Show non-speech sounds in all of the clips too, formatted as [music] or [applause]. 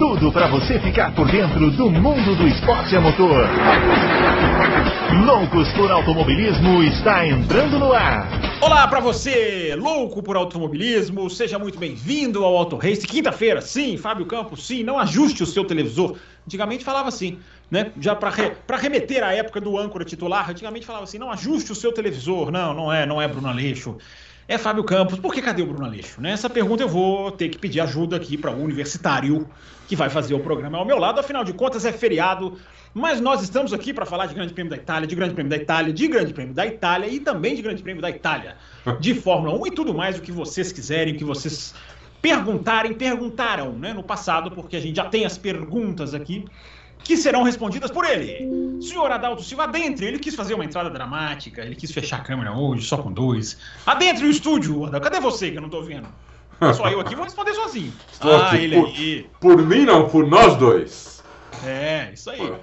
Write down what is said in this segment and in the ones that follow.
tudo para você ficar por dentro do mundo do esporte a motor. Loucos por Automobilismo está entrando no ar. Olá para você, louco por automobilismo, seja muito bem-vindo ao Auto Race. Quinta-feira, sim, Fábio Campos, sim, não ajuste o seu televisor. Antigamente falava assim, né? Já para re, remeter à época do âncora titular, antigamente falava assim, não ajuste o seu televisor. Não, não é, não é Bruno Aleixo. É Fábio Campos. Por que cadê o Bruno Aleixo? Nessa né? pergunta eu vou ter que pedir ajuda aqui para o universitário que vai fazer o programa ao meu lado. Afinal de contas, é feriado. Mas nós estamos aqui para falar de Grande Prêmio da Itália, de Grande Prêmio da Itália, de Grande Prêmio da Itália e também de Grande Prêmio da Itália, de Fórmula 1 e tudo mais o que vocês quiserem, o que vocês perguntarem, perguntaram né, no passado, porque a gente já tem as perguntas aqui que serão respondidas por ele. Senhor Adalto Silva, adentre. Ele quis fazer uma entrada dramática, ele quis fechar a câmera hoje, só com dois. Adentre o estúdio, Adalto. Cadê você que eu não tô vendo? Só eu aqui vou responder sozinho. Estou ah, ele por, aí. Por mim, não, por nós dois. É, isso aí.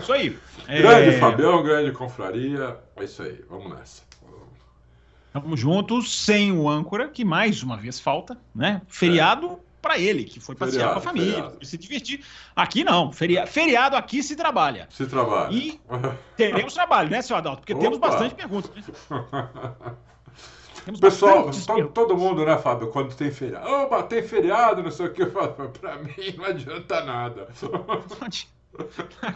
Isso aí. grande é... Fabião, grande confraria. É isso aí, vamos nessa. Vamos juntos, sem o âncora, que mais uma vez falta, né? Feriado. Para ele, que foi passear feriado, com a família, feriado. se divertir. Aqui não, feria... feriado aqui se trabalha. Se trabalha. E teremos [laughs] trabalho, né, seu Adalto? Porque Opa. temos bastante perguntas. Né? [laughs] Temos Pessoal, todo, todo, mundo, né, Fábio, quando tem feriado. Opa, tem feriado, não sei o que. Eu falo, [laughs] pra mim não adianta nada.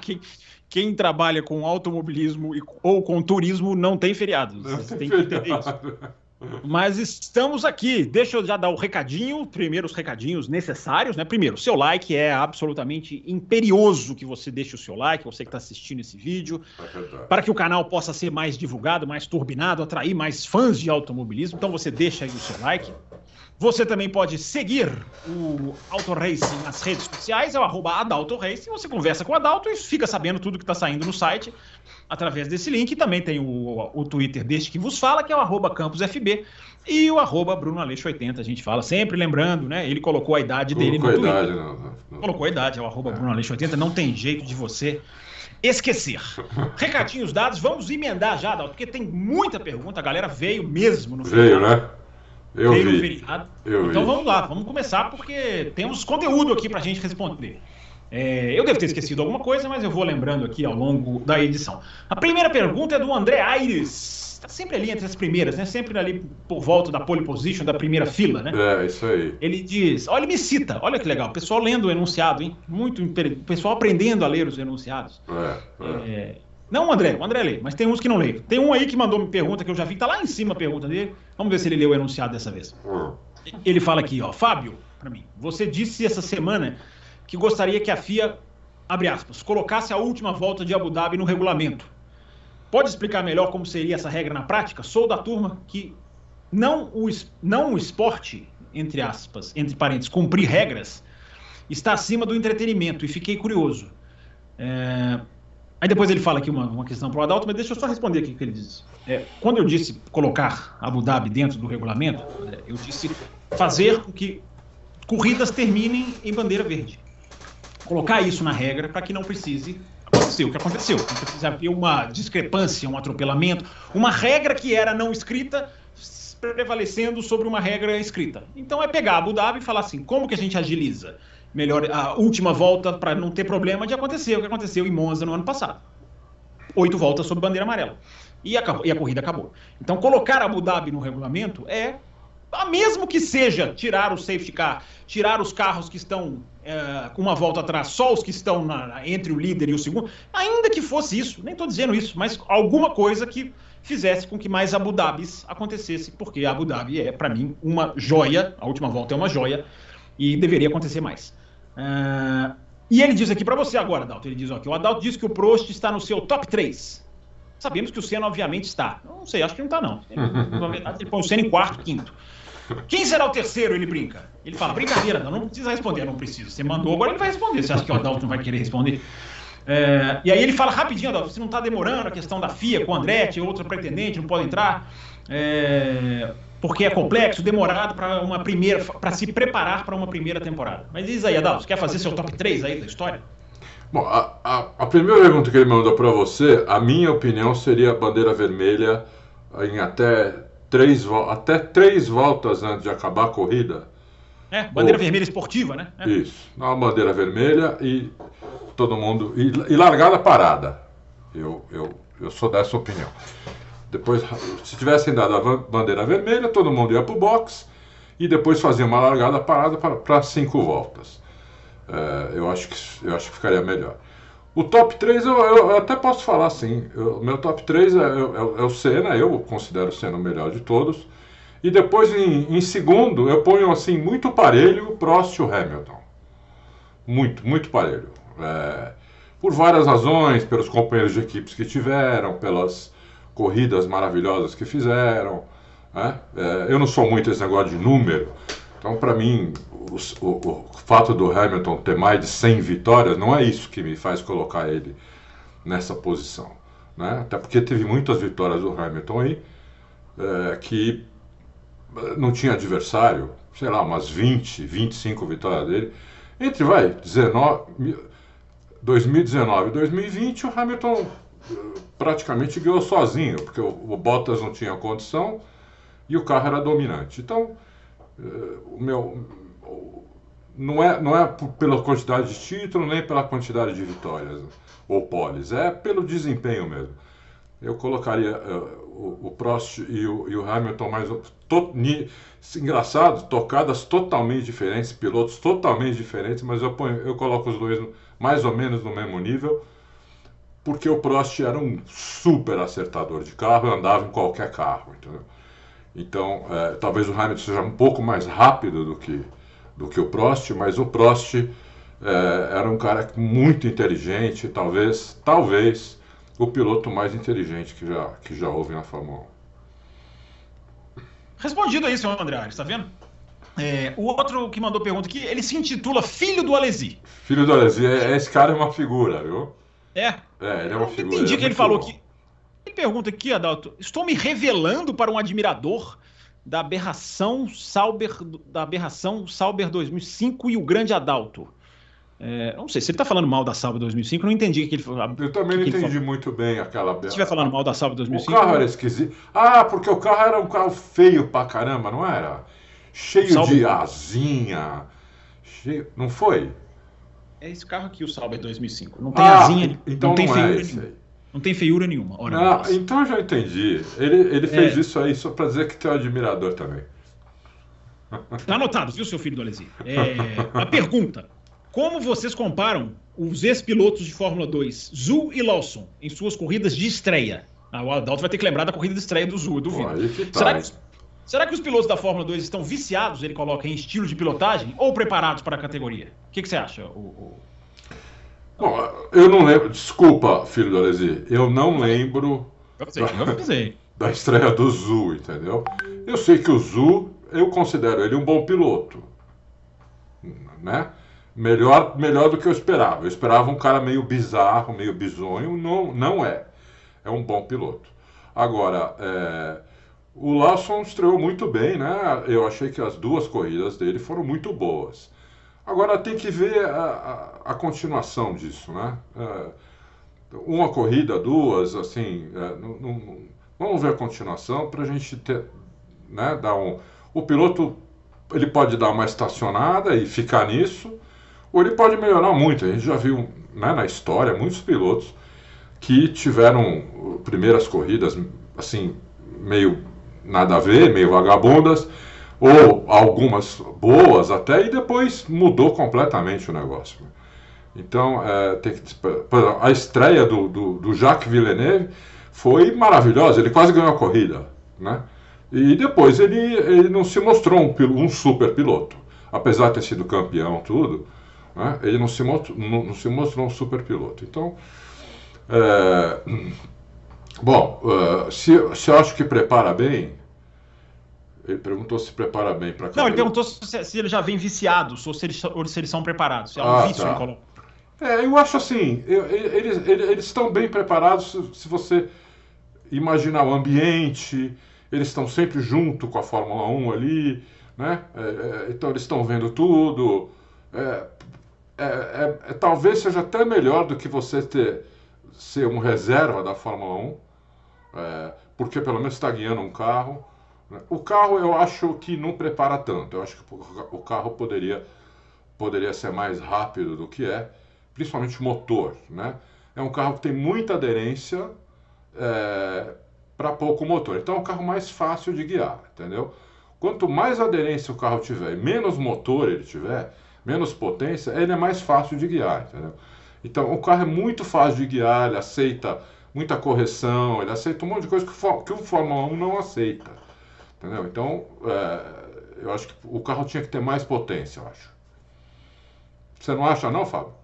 quem, quem, trabalha com automobilismo ou com turismo não tem feriado. Que entender isso. Mas estamos aqui. Deixa eu já dar o recadinho, primeiro os recadinhos necessários, né? Primeiro, seu like é absolutamente imperioso que você deixe o seu like, você que está assistindo esse vídeo, é para que o canal possa ser mais divulgado, mais turbinado, atrair mais fãs de automobilismo. Então você deixa aí o seu like. Você também pode seguir o Auto Racing nas redes sociais, é o arroba Adalto Racing. Você conversa com o Adalto e fica sabendo tudo que está saindo no site através desse link. Também tem o, o Twitter deste que vos fala, que é o arroba CampusFB. E o arroba Bruno Aleixo 80, a gente fala sempre lembrando, né? Ele colocou a idade dele colocou no Twitter. Idade, não, não, não. Colocou a idade, é o arroba Bruno Aleixo 80, não tem jeito de você esquecer. [laughs] Recadinhos dados, vamos emendar já, Adalto, porque tem muita pergunta, a galera veio mesmo no Veio, né? Eu vi. feriado. Eu então vi. vamos lá, vamos começar porque temos conteúdo aqui para a gente responder. É, eu devo ter esquecido alguma coisa, mas eu vou lembrando aqui ao longo da edição. A primeira pergunta é do André Aires. Está sempre ali entre as primeiras, né? Sempre ali por volta da pole position, da primeira fila, né? É, isso aí. Ele diz: olha, me cita, olha que legal. O pessoal lendo o enunciado, hein? Muito. O pessoal aprendendo a ler os enunciados. É, é. é não o André, o André lê, mas tem uns que não lê. Tem um aí que mandou me pergunta que eu já vi, tá lá em cima a pergunta dele. Vamos ver se ele leu o enunciado dessa vez. Ele fala aqui, ó, Fábio, para mim, você disse essa semana que gostaria que a FIA, abre aspas, colocasse a última volta de Abu Dhabi no regulamento. Pode explicar melhor como seria essa regra na prática? Sou da turma que não o, não o esporte, entre aspas, entre parênteses, cumprir regras, está acima do entretenimento e fiquei curioso. É, Aí depois ele fala aqui uma, uma questão para o Adalto, mas deixa eu só responder aqui o que ele diz. É, quando eu disse colocar Abu Dhabi dentro do regulamento, eu disse fazer com que corridas terminem em bandeira verde. Colocar isso na regra para que não precise acontecer o que aconteceu. Não precisa haver uma discrepância, um atropelamento, uma regra que era não escrita prevalecendo sobre uma regra escrita. Então é pegar Abu Dhabi e falar assim, como que a gente agiliza? Melhor a última volta para não ter problema de acontecer o que aconteceu em Monza no ano passado. Oito voltas sob bandeira amarela. E, acabou, e a corrida acabou. Então, colocar Abu Dhabi no regulamento é, mesmo que seja tirar o safety car, tirar os carros que estão é, com uma volta atrás, só os que estão na, entre o líder e o segundo, ainda que fosse isso, nem estou dizendo isso, mas alguma coisa que fizesse com que mais Abu Dhabis acontecesse, porque Abu Dhabi é, para mim, uma joia, a última volta é uma joia, e deveria acontecer mais. Uh, e ele diz aqui para você agora, Adalto, ele diz ó, que o Adalto diz que o Prost está no seu top 3. Sabemos que o Senna, obviamente, está. Não sei, acho que não está, não. Na verdade, ele põe o Senna em quarto, quinto. Quem será o terceiro? Ele brinca. Ele fala, brincadeira, não, não precisa responder. Não precisa. Você mandou, agora ele vai responder. Você acha que o Adalto não vai querer responder? É, e aí ele fala rapidinho, Adalto, você não está demorando a questão da FIA com o Andretti, outra pretendente, não pode entrar. É, porque é complexo, demorado para uma primeira, para se preparar para uma primeira temporada. Mas diz aí, Adalto, quer fazer seu top 3 aí da história? Bom, a, a, a primeira pergunta que ele mandou para você, a minha opinião seria bandeira vermelha em até três, até três voltas antes de acabar a corrida. É, bandeira Ou, vermelha esportiva, né? É. Isso, uma bandeira vermelha e todo mundo. E, e largada parada. Eu, eu, eu sou dessa opinião. Depois, se tivessem dado a bandeira vermelha, todo mundo ia para o box e depois fazia uma largada parada para cinco voltas. É, eu, acho que, eu acho que ficaria melhor. O top 3 eu, eu, eu até posso falar assim. O meu top 3 é, é, é, o Senna, eu considero o Senna o melhor de todos. E depois, em, em segundo, eu ponho assim muito parelho Prost e o Hamilton. Muito, muito parelho. É, por várias razões, pelos companheiros de equipes que tiveram, pelas corridas maravilhosas que fizeram. Né? É, eu não sou muito esse negócio de número, então para mim o, o, o, fato do Hamilton ter mais de 100 vitórias não é isso que me faz colocar ele nessa posição. Né? Até porque teve muitas vitórias do Hamilton aí é, que não tinha adversário, sei lá, umas 20, 25 vitórias dele. Entre, vai, 19, 2019 e 2020, o Hamilton praticamente ganhou sozinho, porque o, o Bottas não tinha condição e o carro era dominante. Então, eh, o meu não é, não é pela quantidade de título nem pela quantidade de vitórias ou poles, é pelo desempenho mesmo. Eu colocaria uh, o, o, Prost e o, e o Hamilton mais to, ni, engraçado, tocadas totalmente diferentes, pilotos totalmente diferentes, mas eu, ponho, eu coloco os dois mais ou menos no mesmo nível, porque o Prost era um super acertador de carro, andava em qualquer carro, entendeu? Então, é, talvez o Hamilton seja um pouco mais rápido do que, do que o Prost, mas o Prost é, era um cara muito inteligente, talvez, talvez o piloto mais inteligente que já, que já houve na Fórmula 1. Respondido aí, senhor André está vendo? É, o outro que mandou pergunta aqui, ele se intitula Filho do Alesi. Filho do Alesi, é, esse cara é uma figura, viu? É. É, ele é uma figura. Entendi é que ele falou bom. que ele pergunta aqui, Adalto, estou me revelando para um admirador da aberração Sauber, da aberração Sauber 2005 e o grande Adalto. É, não sei, se ele está falando mal da Sauber 2005, eu não entendi o que ele falou. Eu também não entendi muito bem aquela. Se estiver falando mal da Sauber 2005. O carro era esquisito. Ah, porque o carro era um carro feio pra caramba, não era? Cheio Sauber... de asinha. Cheio... Não foi? É esse carro aqui, o Sauber 2005. Não tem ah, asinha, então não tem não é esse aí. Não tem feiura nenhuma. Ora, então eu já entendi. Ele, ele fez é. isso aí só para dizer que tem um admirador também. [laughs] Tá anotado, viu, seu filho do Alesi? É, a pergunta: Como vocês comparam os ex-pilotos de Fórmula 2, Zul e Lawson, em suas corridas de estreia? Ah, o Adalto vai ter que lembrar da corrida de estreia do Zul, duvido. Pô, tá, será, que, será que os pilotos da Fórmula 2 estão viciados, ele coloca, em estilo de pilotagem ou preparados para a categoria? O que, que você acha, o. Bom, eu não lembro. Desculpa, filho do Alesi. Eu não lembro. Eu sei, eu sei. [laughs] Da estreia do Zu, entendeu? Eu sei que o Zu, eu considero ele um bom piloto. Né? Melhor, melhor do que eu esperava. Eu esperava um cara meio bizarro, meio bizonho. Não, não é. É um bom piloto. Agora, é, o Lawson estreou muito bem, né? Eu achei que as duas corridas dele foram muito boas. Agora tem que ver a, a, a continuação disso, né? É, uma corrida, duas, assim, é, não, não, vamos ver a continuação para a gente ter, né, dar um... O piloto, ele pode dar uma estacionada e ficar nisso, ou ele pode melhorar muito. A gente já viu né, na história muitos pilotos que tiveram primeiras corridas, assim, meio nada a ver, meio vagabundas, ou algumas boas até, e depois mudou completamente o negócio. Então, é, tem que, a estreia do, do, do, Jacques Villeneuve foi maravilhosa, ele quase ganhou a corrida. Né? E depois ele, ele não se mostrou um, um super piloto. Apesar de ter sido campeão, tudo, né? ele não se, mostrou, não, não, se mostrou um super piloto. Então, é, bom, uh, se, se eu acho que prepara bem, ele perguntou se prepara bem para Não, ele perguntou se, se ele já vem viciado, ou se eles, ou se eles são preparados. Se é um ah, vício tá. É, eu acho assim, eu, eles, eles, eles, estão bem preparados se, se, você imaginar o ambiente, eles estão sempre junto com a Fórmula 1 ali, né? É, é, então eles estão vendo tudo. É, é, é, talvez seja até melhor do que você ter, ser um reserva da Fórmula 1, é, porque pelo menos está guiando um carro. Né? O carro eu acho que não prepara tanto. Eu acho que o carro poderia, poderia ser mais rápido do que é, principalmente o motor. Né? É um carro que tem muita aderência é, para pouco motor. Então é um carro mais fácil de guiar, entendeu? Quanto mais aderência o carro tiver menos motor ele tiver, menos potência, ele é mais fácil de guiar, entendeu? Então, o carro é muito fácil de guiar, ele aceita muita correção, ele aceita um monte de coisa que, que o Fórmula 1 não aceita, entendeu? Então, é, eu acho que o carro tinha que ter mais potência, eu acho. Você não acha não, Fábio?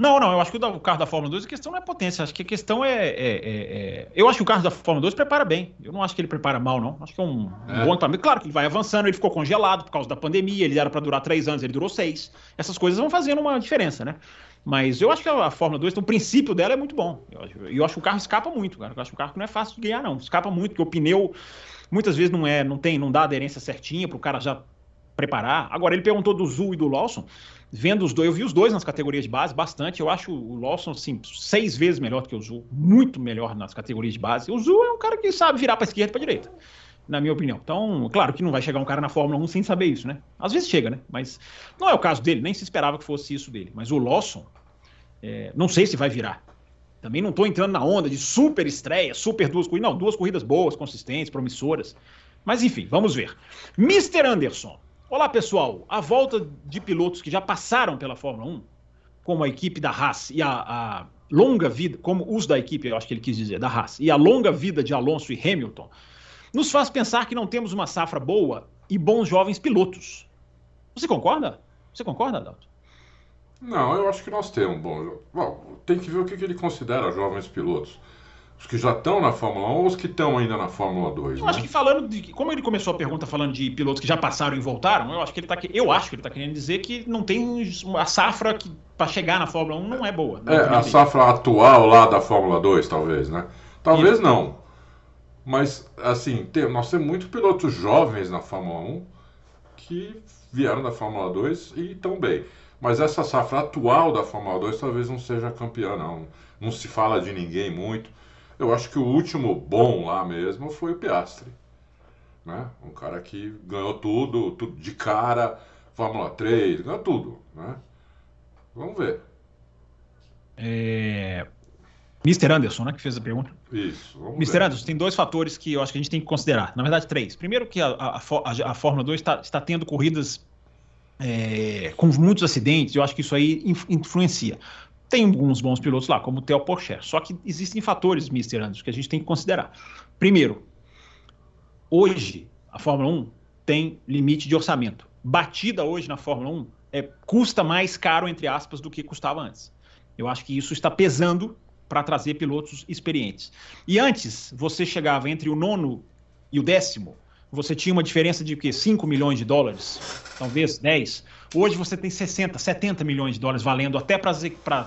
Não, não, eu acho que o carro da Fórmula 2 a questão não é potência, acho que a questão é, é, é, é, Eu acho que o carro da Fórmula 2 prepara bem. Eu não acho que ele prepara mal, não. Acho que é um, é. um bom equipamento. Claro que ele vai avançando, ele ficou congelado por causa da pandemia, ele era para durar três anos, ele durou seis. Essas coisas vão fazendo uma diferença, né? Mas eu acho que a Fórmula 2, então, o princípio dela é muito bom. Eu acho, eu acho que o carro escapa muito, cara. Eu acho que o carro não é fácil de ganhar, não. Escapa muito, porque o pneu muitas vezes não é, não tem, não dá aderência certinha para o cara já preparar. Agora, ele perguntou do Zul e do Lawson. Vendo os dois, eu vi os dois nas categorias de base bastante. Eu acho o Lawson, assim, seis vezes melhor do que o Zul. Muito melhor nas categorias de base. O Zul é um cara que sabe virar para esquerda e para direita, na minha opinião. Então, claro que não vai chegar um cara na Fórmula 1 sem saber isso, né? Às vezes chega, né? Mas não é o caso dele, nem se esperava que fosse isso dele. Mas o Lawson, é, não sei se vai virar. Também não estou entrando na onda de super estreia, super duas corridas. Não, duas corridas boas, consistentes, promissoras. Mas enfim, vamos ver. Mr. Anderson. Olá, pessoal. A volta de pilotos que já passaram pela Fórmula 1, como a equipe da Haas e a, a longa vida, como os da equipe, eu acho que ele quis dizer, da Haas, e a longa vida de Alonso e Hamilton, nos faz pensar que não temos uma safra boa e bons jovens pilotos. Você concorda? Você concorda, Adalto? Não, eu acho que nós temos bom. Bom, tem que ver o que ele considera jovens pilotos. Os que já estão na Fórmula 1 ou os que estão ainda na Fórmula 2? Eu né? acho que falando de. Como ele começou a pergunta falando de pilotos que já passaram e voltaram, eu acho que ele está eu acho que ele está querendo dizer que não tem a safra que para chegar na Fórmula 1 não é boa. É, a safra atual lá da Fórmula 2, talvez, né? Talvez Isso. não. Mas, assim, tem, nós temos muitos pilotos jovens na Fórmula 1 que vieram da Fórmula 2 e estão bem. Mas essa safra atual da Fórmula 2 talvez não seja campeã, não. Não se fala de ninguém muito. Eu acho que o último bom lá mesmo foi o Piastri. Né? Um cara que ganhou tudo, tudo de cara, Fórmula 3, ganhou tudo. Né? Vamos ver. É... Mr. Anderson, né, que fez a pergunta. Isso. Mr. Ver. Anderson, tem dois fatores que eu acho que a gente tem que considerar. Na verdade, três. Primeiro, que a, a, a, a Fórmula 2 está, está tendo corridas é, com muitos acidentes, eu acho que isso aí influencia. Tem alguns bons pilotos lá, como o Theo Porcher. Só que existem fatores, Mr. Anderson, que a gente tem que considerar. Primeiro, hoje a Fórmula 1 tem limite de orçamento. Batida hoje na Fórmula 1 é, custa mais caro, entre aspas, do que custava antes. Eu acho que isso está pesando para trazer pilotos experientes. E antes, você chegava entre o nono e o décimo, você tinha uma diferença de quê? 5 milhões de dólares, talvez 10. Hoje você tem 60, 70 milhões de dólares valendo até para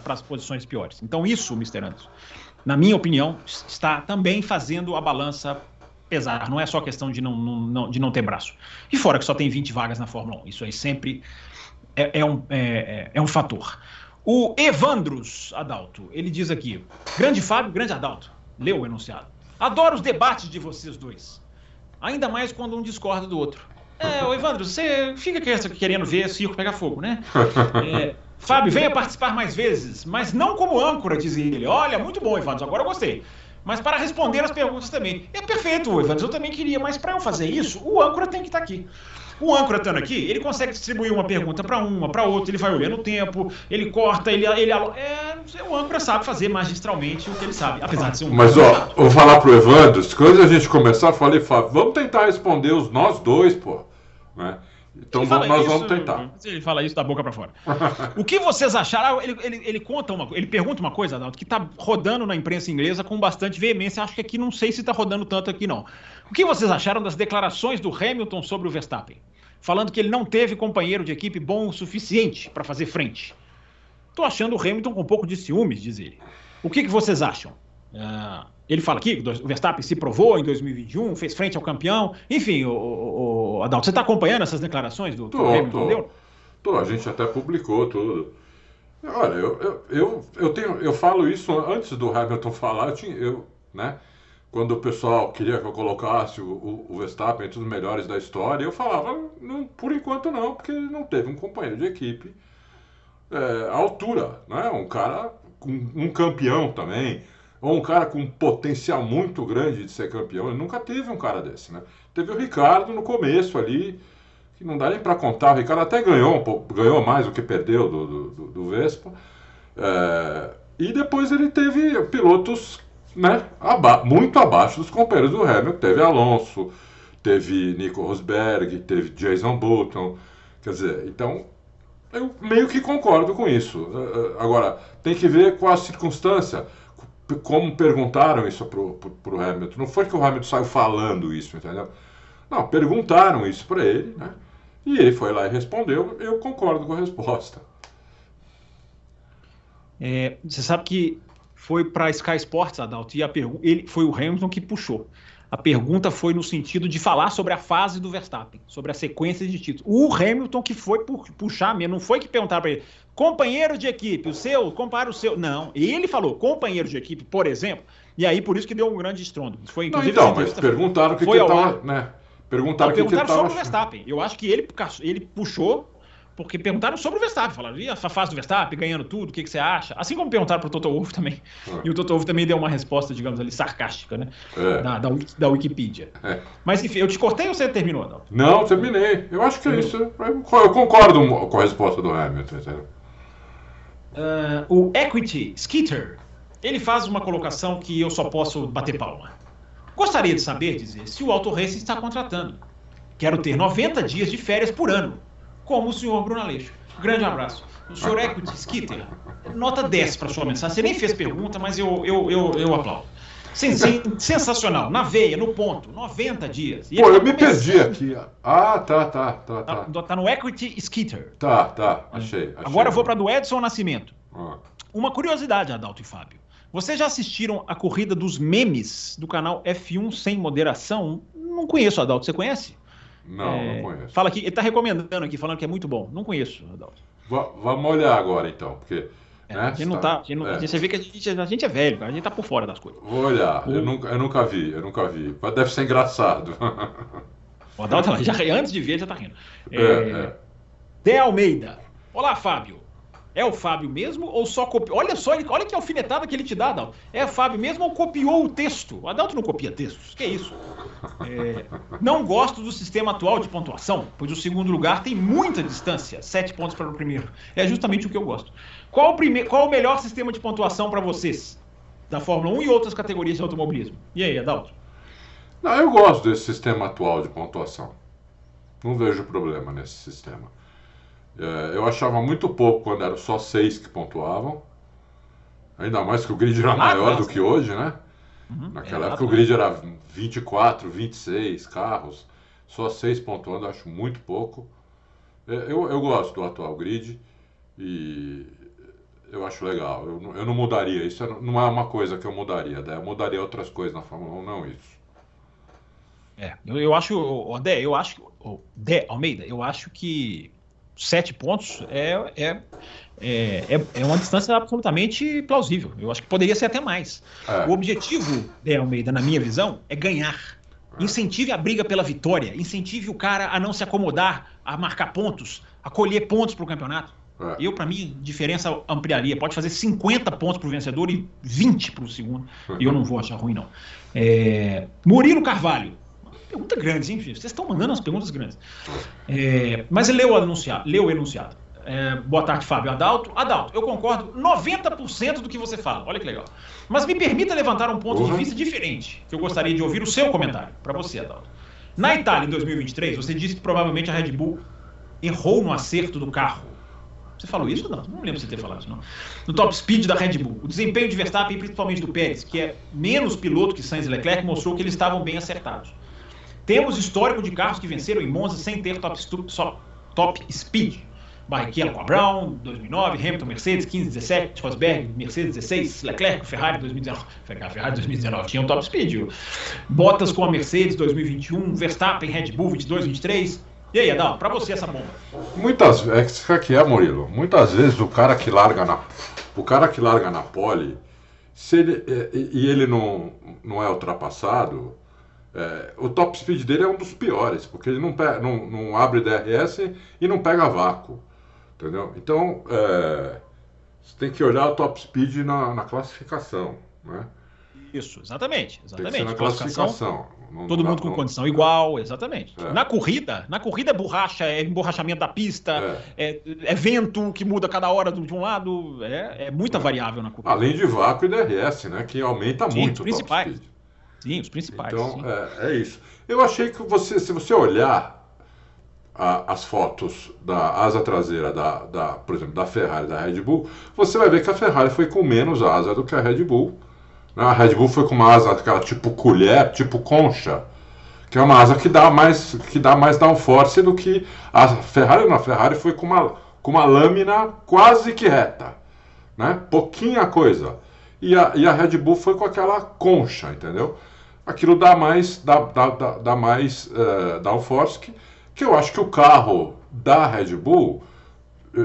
as posições piores. Então, isso, Mr. Anderson, na minha opinião, está também fazendo a balança pesar. Não é só questão de não, não, de não ter braço. E fora que só tem 20 vagas na Fórmula 1. Isso aí sempre é, é um, é, é, é um fator. O Evandros Adalto, ele diz aqui: Grande Fábio, grande Adalto. Leu o enunciado. Adoro os debates de vocês dois. Ainda mais quando um discorda do outro. É, ô Evandro, você fica querendo ver circo pegar fogo, né? [laughs] É, Fábio, venha participar mais vezes, mas não como âncora, diz ele. Olha, muito bom, Evandro, agora eu gostei. Mas para responder as perguntas também. É perfeito, Evandro, eu também queria, mas para eu fazer isso, o âncora tem que estar tá aqui. O âncora estando aqui, ele consegue distribuir uma pergunta para uma, para outra, ele vai olhando o tempo, ele corta, ele. ele é, o âncora sabe fazer magistralmente o que ele sabe, apesar de ser um. Mas, ó, vou falar pro Evandro, quando a gente começar, eu falei, Fábio, vamos tentar responder os nós dois, pô. Né? Então vamos, nós isso, vamos tentar. Ele fala isso da boca para fora. [laughs] o que vocês acharam? Ele, ele, ele conta uma ele pergunta uma coisa, Adalto, que está rodando na imprensa inglesa com bastante veemência. Acho que aqui não sei se está rodando tanto aqui, não. O que vocês acharam das declarações do Hamilton sobre o Verstappen? Falando que ele não teve companheiro de equipe bom o suficiente para fazer frente. Tô achando o Hamilton com um pouco de ciúmes, diz ele. O que, que vocês acham? Uh, ele fala aqui que o Verstappen se provou em 2021, fez frente ao campeão. Enfim, o, o, o Adalto, você está acompanhando essas declarações do, tô, Hamilton? Tô. Tô, a gente até publicou tudo. Olha, eu, eu, eu, eu, tenho, eu falo isso antes do Hamilton [laughs] falar, eu, tinha, eu né? Quando o pessoal queria que eu colocasse o, o, o Verstappen entre os melhores da história, eu falava, não, por enquanto não, porque não teve um companheiro de equipe é, à altura, né? Um cara, um campeão também, ou um cara com um potencial muito grande de ser campeão. Ele nunca teve um cara desse, né? Teve o Ricardo no começo ali, que não dá nem para contar. O Ricardo até ganhou ganhou mais do que perdeu do, do, do Vespa. É, e depois ele teve pilotos né, aba muito abaixo dos companheiros do Hamilton. Teve Alonso, teve Nico Rosberg, teve Jason Button. Quer dizer, então eu meio que concordo com isso. É, é, agora, tem que ver qual a circunstância. Como perguntaram isso pro, pro, pro Hamilton. Não foi que o Hamilton saiu falando isso, entendeu? Não, perguntaram isso para ele, né? E ele foi lá e respondeu. Eu concordo com a resposta. É, você sabe que foi para Sky Sports, Adalto, e a ele foi o Hamilton que puxou. A pergunta foi no sentido de falar sobre a fase do Verstappen, sobre a sequência de títulos. O Hamilton que foi puxar mesmo, não foi que perguntar para ele, companheiro de equipe, o seu, compara o seu. Não, ele falou, companheiro de equipe, por exemplo, e aí por isso que deu um grande estrondo. Foi, inclusive, não, então, mas perguntaram o que, que ele estava. Né? Perguntaram, não, perguntaram que sobre o Verstappen. Eu acho que ele, ele puxou, porque perguntaram sobre o Verstappen. Falaram, e a fase do Verstappen, ganhando tudo, o que, que você acha? Assim como perguntaram para o Toto Wolff também. É. E o Toto Wolff também deu uma resposta, digamos ali, sarcástica, né? É. Da, da, da, Wikipedia. É. Mas enfim, eu te cortei ou você terminou, Adalto? Não, terminei. Eu acho que é isso. Eu concordo com a resposta do Hamilton. Uh, o Equity Skeeter, ele faz uma colocação que eu só posso bater palma. Gostaria de saber, dizer, se o Auto Racing está contratando. Quero ter 90 dias de férias por ano, como o senhor Bruno Aleixo. Grande abraço. O senhor Equity Skitter, nota 10 para sua mensagem. Você nem fez pergunta, mas eu, eu, eu, eu aplaudo. Sim, sim, sensacional. Na veia, no ponto. 90 dias. E Pô, eu tá me perdi aqui. Ah, tá, tá, tá. Tá, tá, tá no Equity Skitter. Tá, tá. Achei. achei. Agora eu vou para do Edson Nascimento. Ah. Uma curiosidade, Adalto e Fábio. Vocês já assistiram a corrida dos memes do canal F1 Sem Moderação? Não conheço, Adalto. Você conhece? Não, é... não conheço. Fala aqui, ele está recomendando aqui, falando que é muito bom. Não conheço, Adalto. V vamos olhar agora, então, porque. É, né, a gente não tá. A gente não, é. Você vê que a gente, a gente é velho, a gente tá por fora das coisas. Vou olhar, o... eu, nunca, eu nunca vi, eu nunca vi. Mas deve ser engraçado. O Adalto, já, antes de ver, já tá rindo. É, é, é. De Almeida. Olá, Fábio. É o Fábio mesmo ou só copiou? Olha só, ele, olha que alfinetada que ele te dá, Adalto. É o Fábio mesmo ou copiou o texto? O Adalto não copia textos. Que isso? É, não gosto do sistema atual de pontuação, pois o segundo lugar tem muita distância, sete pontos para o primeiro. É justamente o que eu gosto. Qual o, prime... Qual o melhor sistema de pontuação para vocês? Da Fórmula 1 e outras categorias de automobilismo. E aí, Adalto? Não, eu gosto desse sistema atual de pontuação. Não vejo problema nesse sistema. É, eu achava muito pouco quando eram só seis que pontuavam. Ainda mais que o grid era maior do que hoje, né? Uhum, Naquela época o grid era 24, 26 carros, só seis pontuando, acho muito pouco. É, eu, eu gosto do atual grid e eu acho legal. Eu, eu não mudaria, isso não é uma coisa que eu mudaria, né? eu mudaria outras coisas na Fórmula 1, não isso. É, eu, eu acho, Odé, eu acho, Dé Almeida, eu acho que sete pontos é, é, é, é, uma distância absolutamente plausível. Eu acho que poderia ser até mais. É. O objetivo de Almeida, na minha visão, é ganhar. Incentive a briga pela vitória, incentive o cara a não se acomodar, a marcar pontos, a colher pontos para o campeonato. É. Eu, para mim, diferença ampliaria. Pode fazer 50 pontos para o vencedor e 20 para o segundo. E eu não vou achar ruim, não. É... Murilo Carvalho. Pergunta grande, hein, Vocês estão mandando umas perguntas grandes. É, mas leu o enunciado. Leu o enunciado. É, boa tarde, Fábio Adalto. Adalto, eu concordo 90% do que você fala. Olha que legal. Mas me permita levantar um ponto uhum. de vista diferente, que eu gostaria de ouvir o seu comentário. Para você, Adalto. Na Itália, em 2023, você disse que provavelmente a Red Bull errou no acerto do carro. Você falou isso? Não, não lembro de você ter falado isso, não. No top speed da Red Bull. O desempenho de Verstappen, principalmente do Pérez, que é menos piloto que Sainz e Leclerc, mostrou que eles estavam bem acertados. Temos histórico de carros que venceram em Monza sem ter top, top speed. Barrichello com a Brown, 2009, Hamilton, Mercedes, 15, 17, Rosberg, Mercedes, 16, Leclerc, Ferrari, 2019. Ferrari, 2019 tinha um top speed. Bottas com a Mercedes, 2021, Verstappen, Red Bull, 22, 23. E aí, Adão, para você essa bomba? Muitas vezes, é que é, Murilo, muitas vezes o cara que larga na, o cara que larga na pole, se ele, e, e ele não, não é ultrapassado, é, o top speed dele é um dos piores, porque ele não, pega, não, não abre DRS e não pega vácuo, entendeu? Então, é, você tem que olhar o top speed na, na classificação, né? Isso, exatamente. exatamente. Tem na classificação. Não, todo não mundo com não... condição igual, exatamente. É. Na corrida, na corrida é borracha, é emborrachamento da pista, é, é, é vento que muda cada hora de um lado, é, é muita variável na corrida. Além de vácuo e DRS, né? Que aumenta Sim, muito os principais. Sim, os principais. Então, é, é, isso. Eu achei que você, se você olhar a, as fotos da asa traseira, da, da, por exemplo, da Ferrari da Red Bull, você vai ver que a Ferrari foi com menos asa do que a Red Bull. A Red Bull foi com uma asa aquela tipo colher, tipo concha, que é uma asa que dá mais que dá mais downforce do que a Ferrari. Na Ferrari foi com uma, com uma lâmina quase que reta, né? Pouquinha coisa. E a, e a Red Bull foi com aquela concha, entendeu? Aquilo dá mais dá, dá, dá, dá mais uh, downforce que, que eu acho que o carro da Red Bull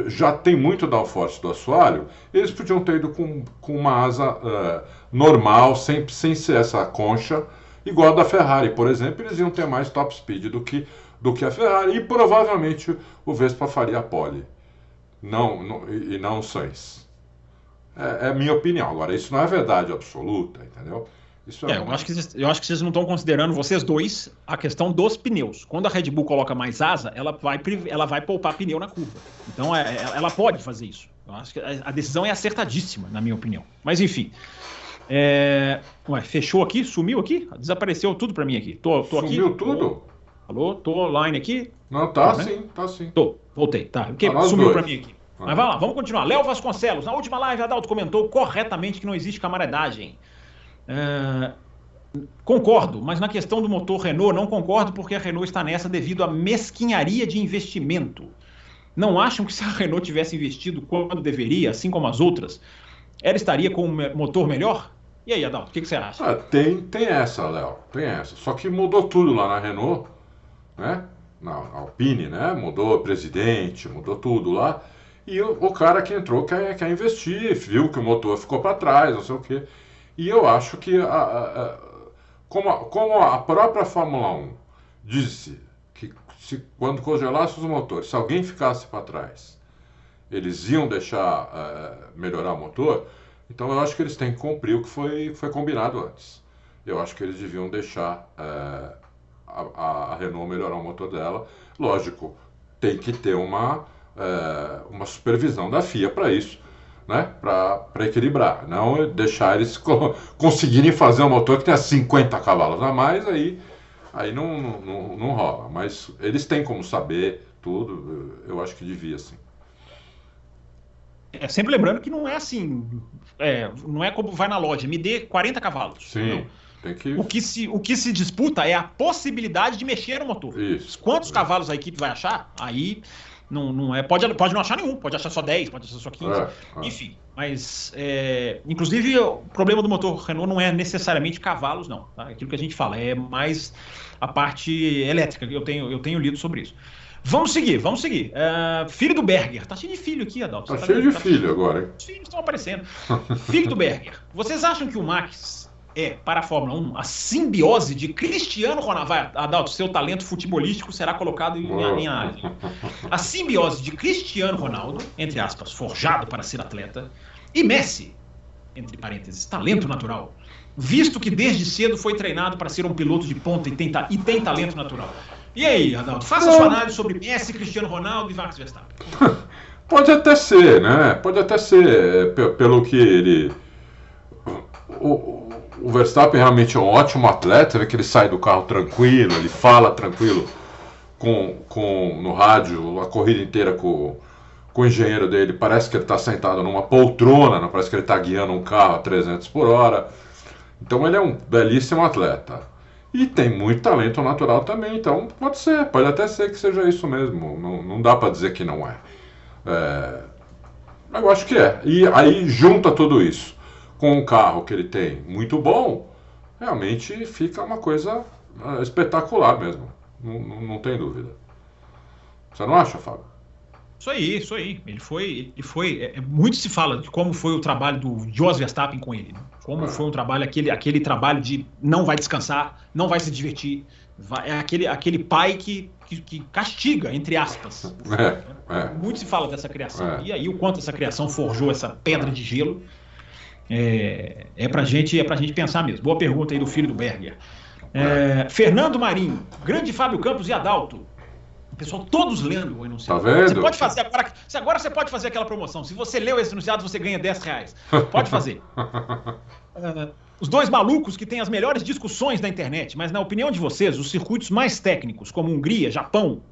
já tem muito downforce do assoalho, eles podiam ter ido com, com uma asa uh, normal, sem, sem ser essa concha, igual a da Ferrari, por exemplo, eles iam ter mais top speed do que, do que a Ferrari, e provavelmente o Vespa faria a pole, não, não, e não o Sainz. É, é minha opinião. Agora, isso não é verdade absoluta, entendeu? É, é eu, acho que, eu acho que vocês não estão considerando, vocês dois, a questão dos pneus. Quando a Red Bull coloca mais asa, ela vai, ela vai poupar pneu na curva. Então é, é ela pode fazer isso. Eu acho que a decisão é acertadíssima, na minha opinião. Mas enfim. É... Ué, fechou aqui? Sumiu aqui? Desapareceu tudo para mim aqui. Tô, tô Sumiu aqui. tudo? Alô? Tô online aqui? Não, tá, tá sim, né? tá sim. Tô, voltei. Tá. Porque tá sumiu para mim aqui. Ah. Mas vai lá, vamos continuar. Léo Vasconcelos, na última live, Adalto comentou corretamente que não existe camaradagem. É, concordo, mas na questão do motor Renault, não concordo porque a Renault está nessa devido à mesquinharia de investimento. Não acham que se a Renault tivesse investido quando deveria, assim como as outras, ela estaria com um motor melhor? E aí, Adalto, o que, que, você acha? Ah, tem, tem essa, Léo, tem essa. Só que mudou tudo lá na Renault, né? Na Alpine, né? Mudou presidente, mudou tudo lá. E o, o cara que entrou quer, quer investir, viu que o motor ficou para trás, não sei o quê. E eu acho que, a, a, a, como, a, como a própria Fórmula 1 disse que se, quando congelasse os motores, se alguém ficasse para trás, eles iam deixar uh, melhorar o motor, então eu acho que eles têm que cumprir o que foi, foi combinado antes. Eu acho que eles deviam deixar uh, a, Renault melhorar o motor dela. Lógico, tem que ter uma, uh, uma supervisão da FIA para isso né? Para equilibrar. Não deixar eles co conseguirem fazer um motor que tenha 50 cavalos a mais, aí, aí não, não, não rola. Mas eles têm como saber tudo, eu acho que devia sim. É, sempre lembrando que não é assim, é, não é como vai na loja, me dê 40 cavalos. Sim. Que... O, que se, o que se disputa é a possibilidade de mexer no motor. Isso. Quantos cavalos a equipe vai achar? Aí não, não é, pode, pode não achar nenhum, pode achar só 10, pode achar só 15. É. Enfim, mas é, inclusive o problema do motor Renault não é necessariamente cavalos, não. Tá? Aquilo que a gente fala, é mais a parte elétrica, eu tenho, eu tenho lido sobre isso. Vamos seguir, vamos seguir. Uh, filho do Berger. Tá cheio de filho aqui, Adalto. Tá, tá cheio de tá filho agora, hein? Os filhos estão aparecendo. filho do Berger. Vocês acham que o Max é, para a Fórmula 1, a simbiose de Cristiano Ronaldo. Vai, Adalto, seu talento futebolístico será colocado em minha área. A simbiose de Cristiano Ronaldo, entre aspas, forjado para ser atleta, e Messi, entre parênteses, talento natural, visto que desde cedo foi treinado para ser um piloto de ponta e tem, e tem talento natural. E aí, Adalto, faça sua análise sobre Messi, Cristiano Ronaldo e Max Verstappen. [laughs] Pode até ser, né? Pode até ser, pelo que ele. O, o Verstappen realmente é um ótimo atleta, vê que ele sai do carro tranquilo, ele fala tranquilo com, com, no rádio a corrida inteira com, com o engenheiro dele. Parece que ele está sentado numa poltrona, não parece que ele está guiando um carro a 300 por hora. Então ele é um belíssimo atleta. E tem muito talento natural também, então pode ser, pode até ser que seja isso mesmo. Não, não dá para dizer que não é. é. Eu acho que é. E aí junta tudo isso com um carro que ele tem muito bom, realmente fica uma coisa uh, espetacular mesmo. Não, não, não, tem dúvida. Você não acha, Fábio? Isso aí, isso aí. Ele foi. Ele foi é, é muito se fala de como foi o trabalho do Jos Verstappen com ele. Né? Como é. foi um trabalho, aquele, aquele trabalho de não vai descansar, não vai se divertir. Vai, é aquele, aquele pai que, que, que castiga, entre aspas. É, é. Muito se fala dessa criação. É. E aí, o quanto essa criação forjou essa pedra de gelo. É, é pra gente, é pra gente pensar mesmo. Boa pergunta aí do filho do Berger. É, Fernando Marinho, grande Fábio Campos e Adalto. O pessoal todos lendo o enunciado. Tá vendo? Você pode fazer agora. Agora você pode fazer aquela promoção. Se você leu esse enunciado, você ganha 10 reais. Pode fazer. uh, [laughs] os dois malucos que têm as melhores discussões da internet, mas na opinião de vocês, os circuitos mais técnicos, como Hungria, Japão,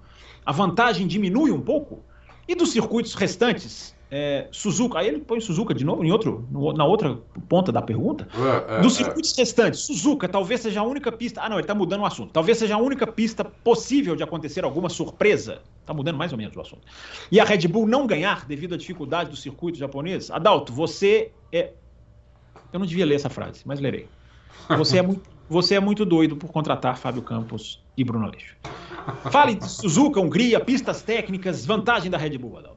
a vantagem diminui um pouco? E dos circuitos restantes, é, Suzuka, aí ele põe Suzuka de novo em outro, na outra ponta da pergunta. É, é, Dos é. circuitos restantes, Suzuka talvez seja a única pista. Ah, não, ele está mudando o assunto. Talvez seja a única pista possível de acontecer alguma surpresa. Está mudando mais ou menos o assunto. E a Red Bull não ganhar devido à dificuldade do circuito japonês. Adalto, você é. Eu não devia ler essa frase, mas lerei. Você é muito, [laughs] você é muito doido por contratar Fábio Campos e Bruno Aleixo. Fale de Suzuka, Hungria, pistas técnicas, vantagem da Red Bull, Adalto.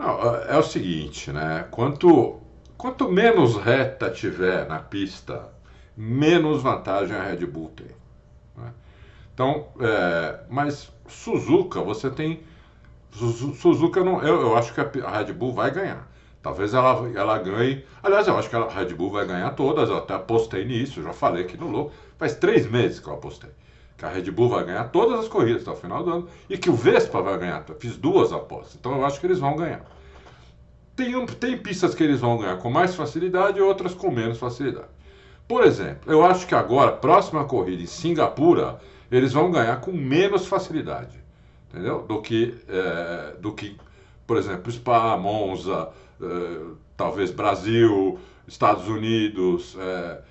Não, é o seguinte, né? Quanto, quanto menos reta tiver na pista, menos vantagem a Red Bull tem. Né? Então, é, mas Suzuka, você tem. Suzuka, não, eu, eu acho que a Red Bull vai ganhar. Talvez ela, ela ganhe. Aliás, eu acho que a Red Bull vai ganhar todas. Eu até apostei nisso, já falei aqui no Louco. Faz três meses que eu apostei que a Red Bull vai ganhar todas as corridas até o final do ano e que o Vespa vai ganhar. Eu fiz duas apostas, então eu acho que eles vão ganhar. Tem, um, tem pistas que eles vão ganhar com mais facilidade e outras com menos facilidade. Por exemplo, eu acho que agora, próxima corrida em Singapura, eles vão ganhar com menos facilidade, entendeu? Do que, é, do que por exemplo, Spa, Monza, é, talvez Brasil, Estados Unidos. É,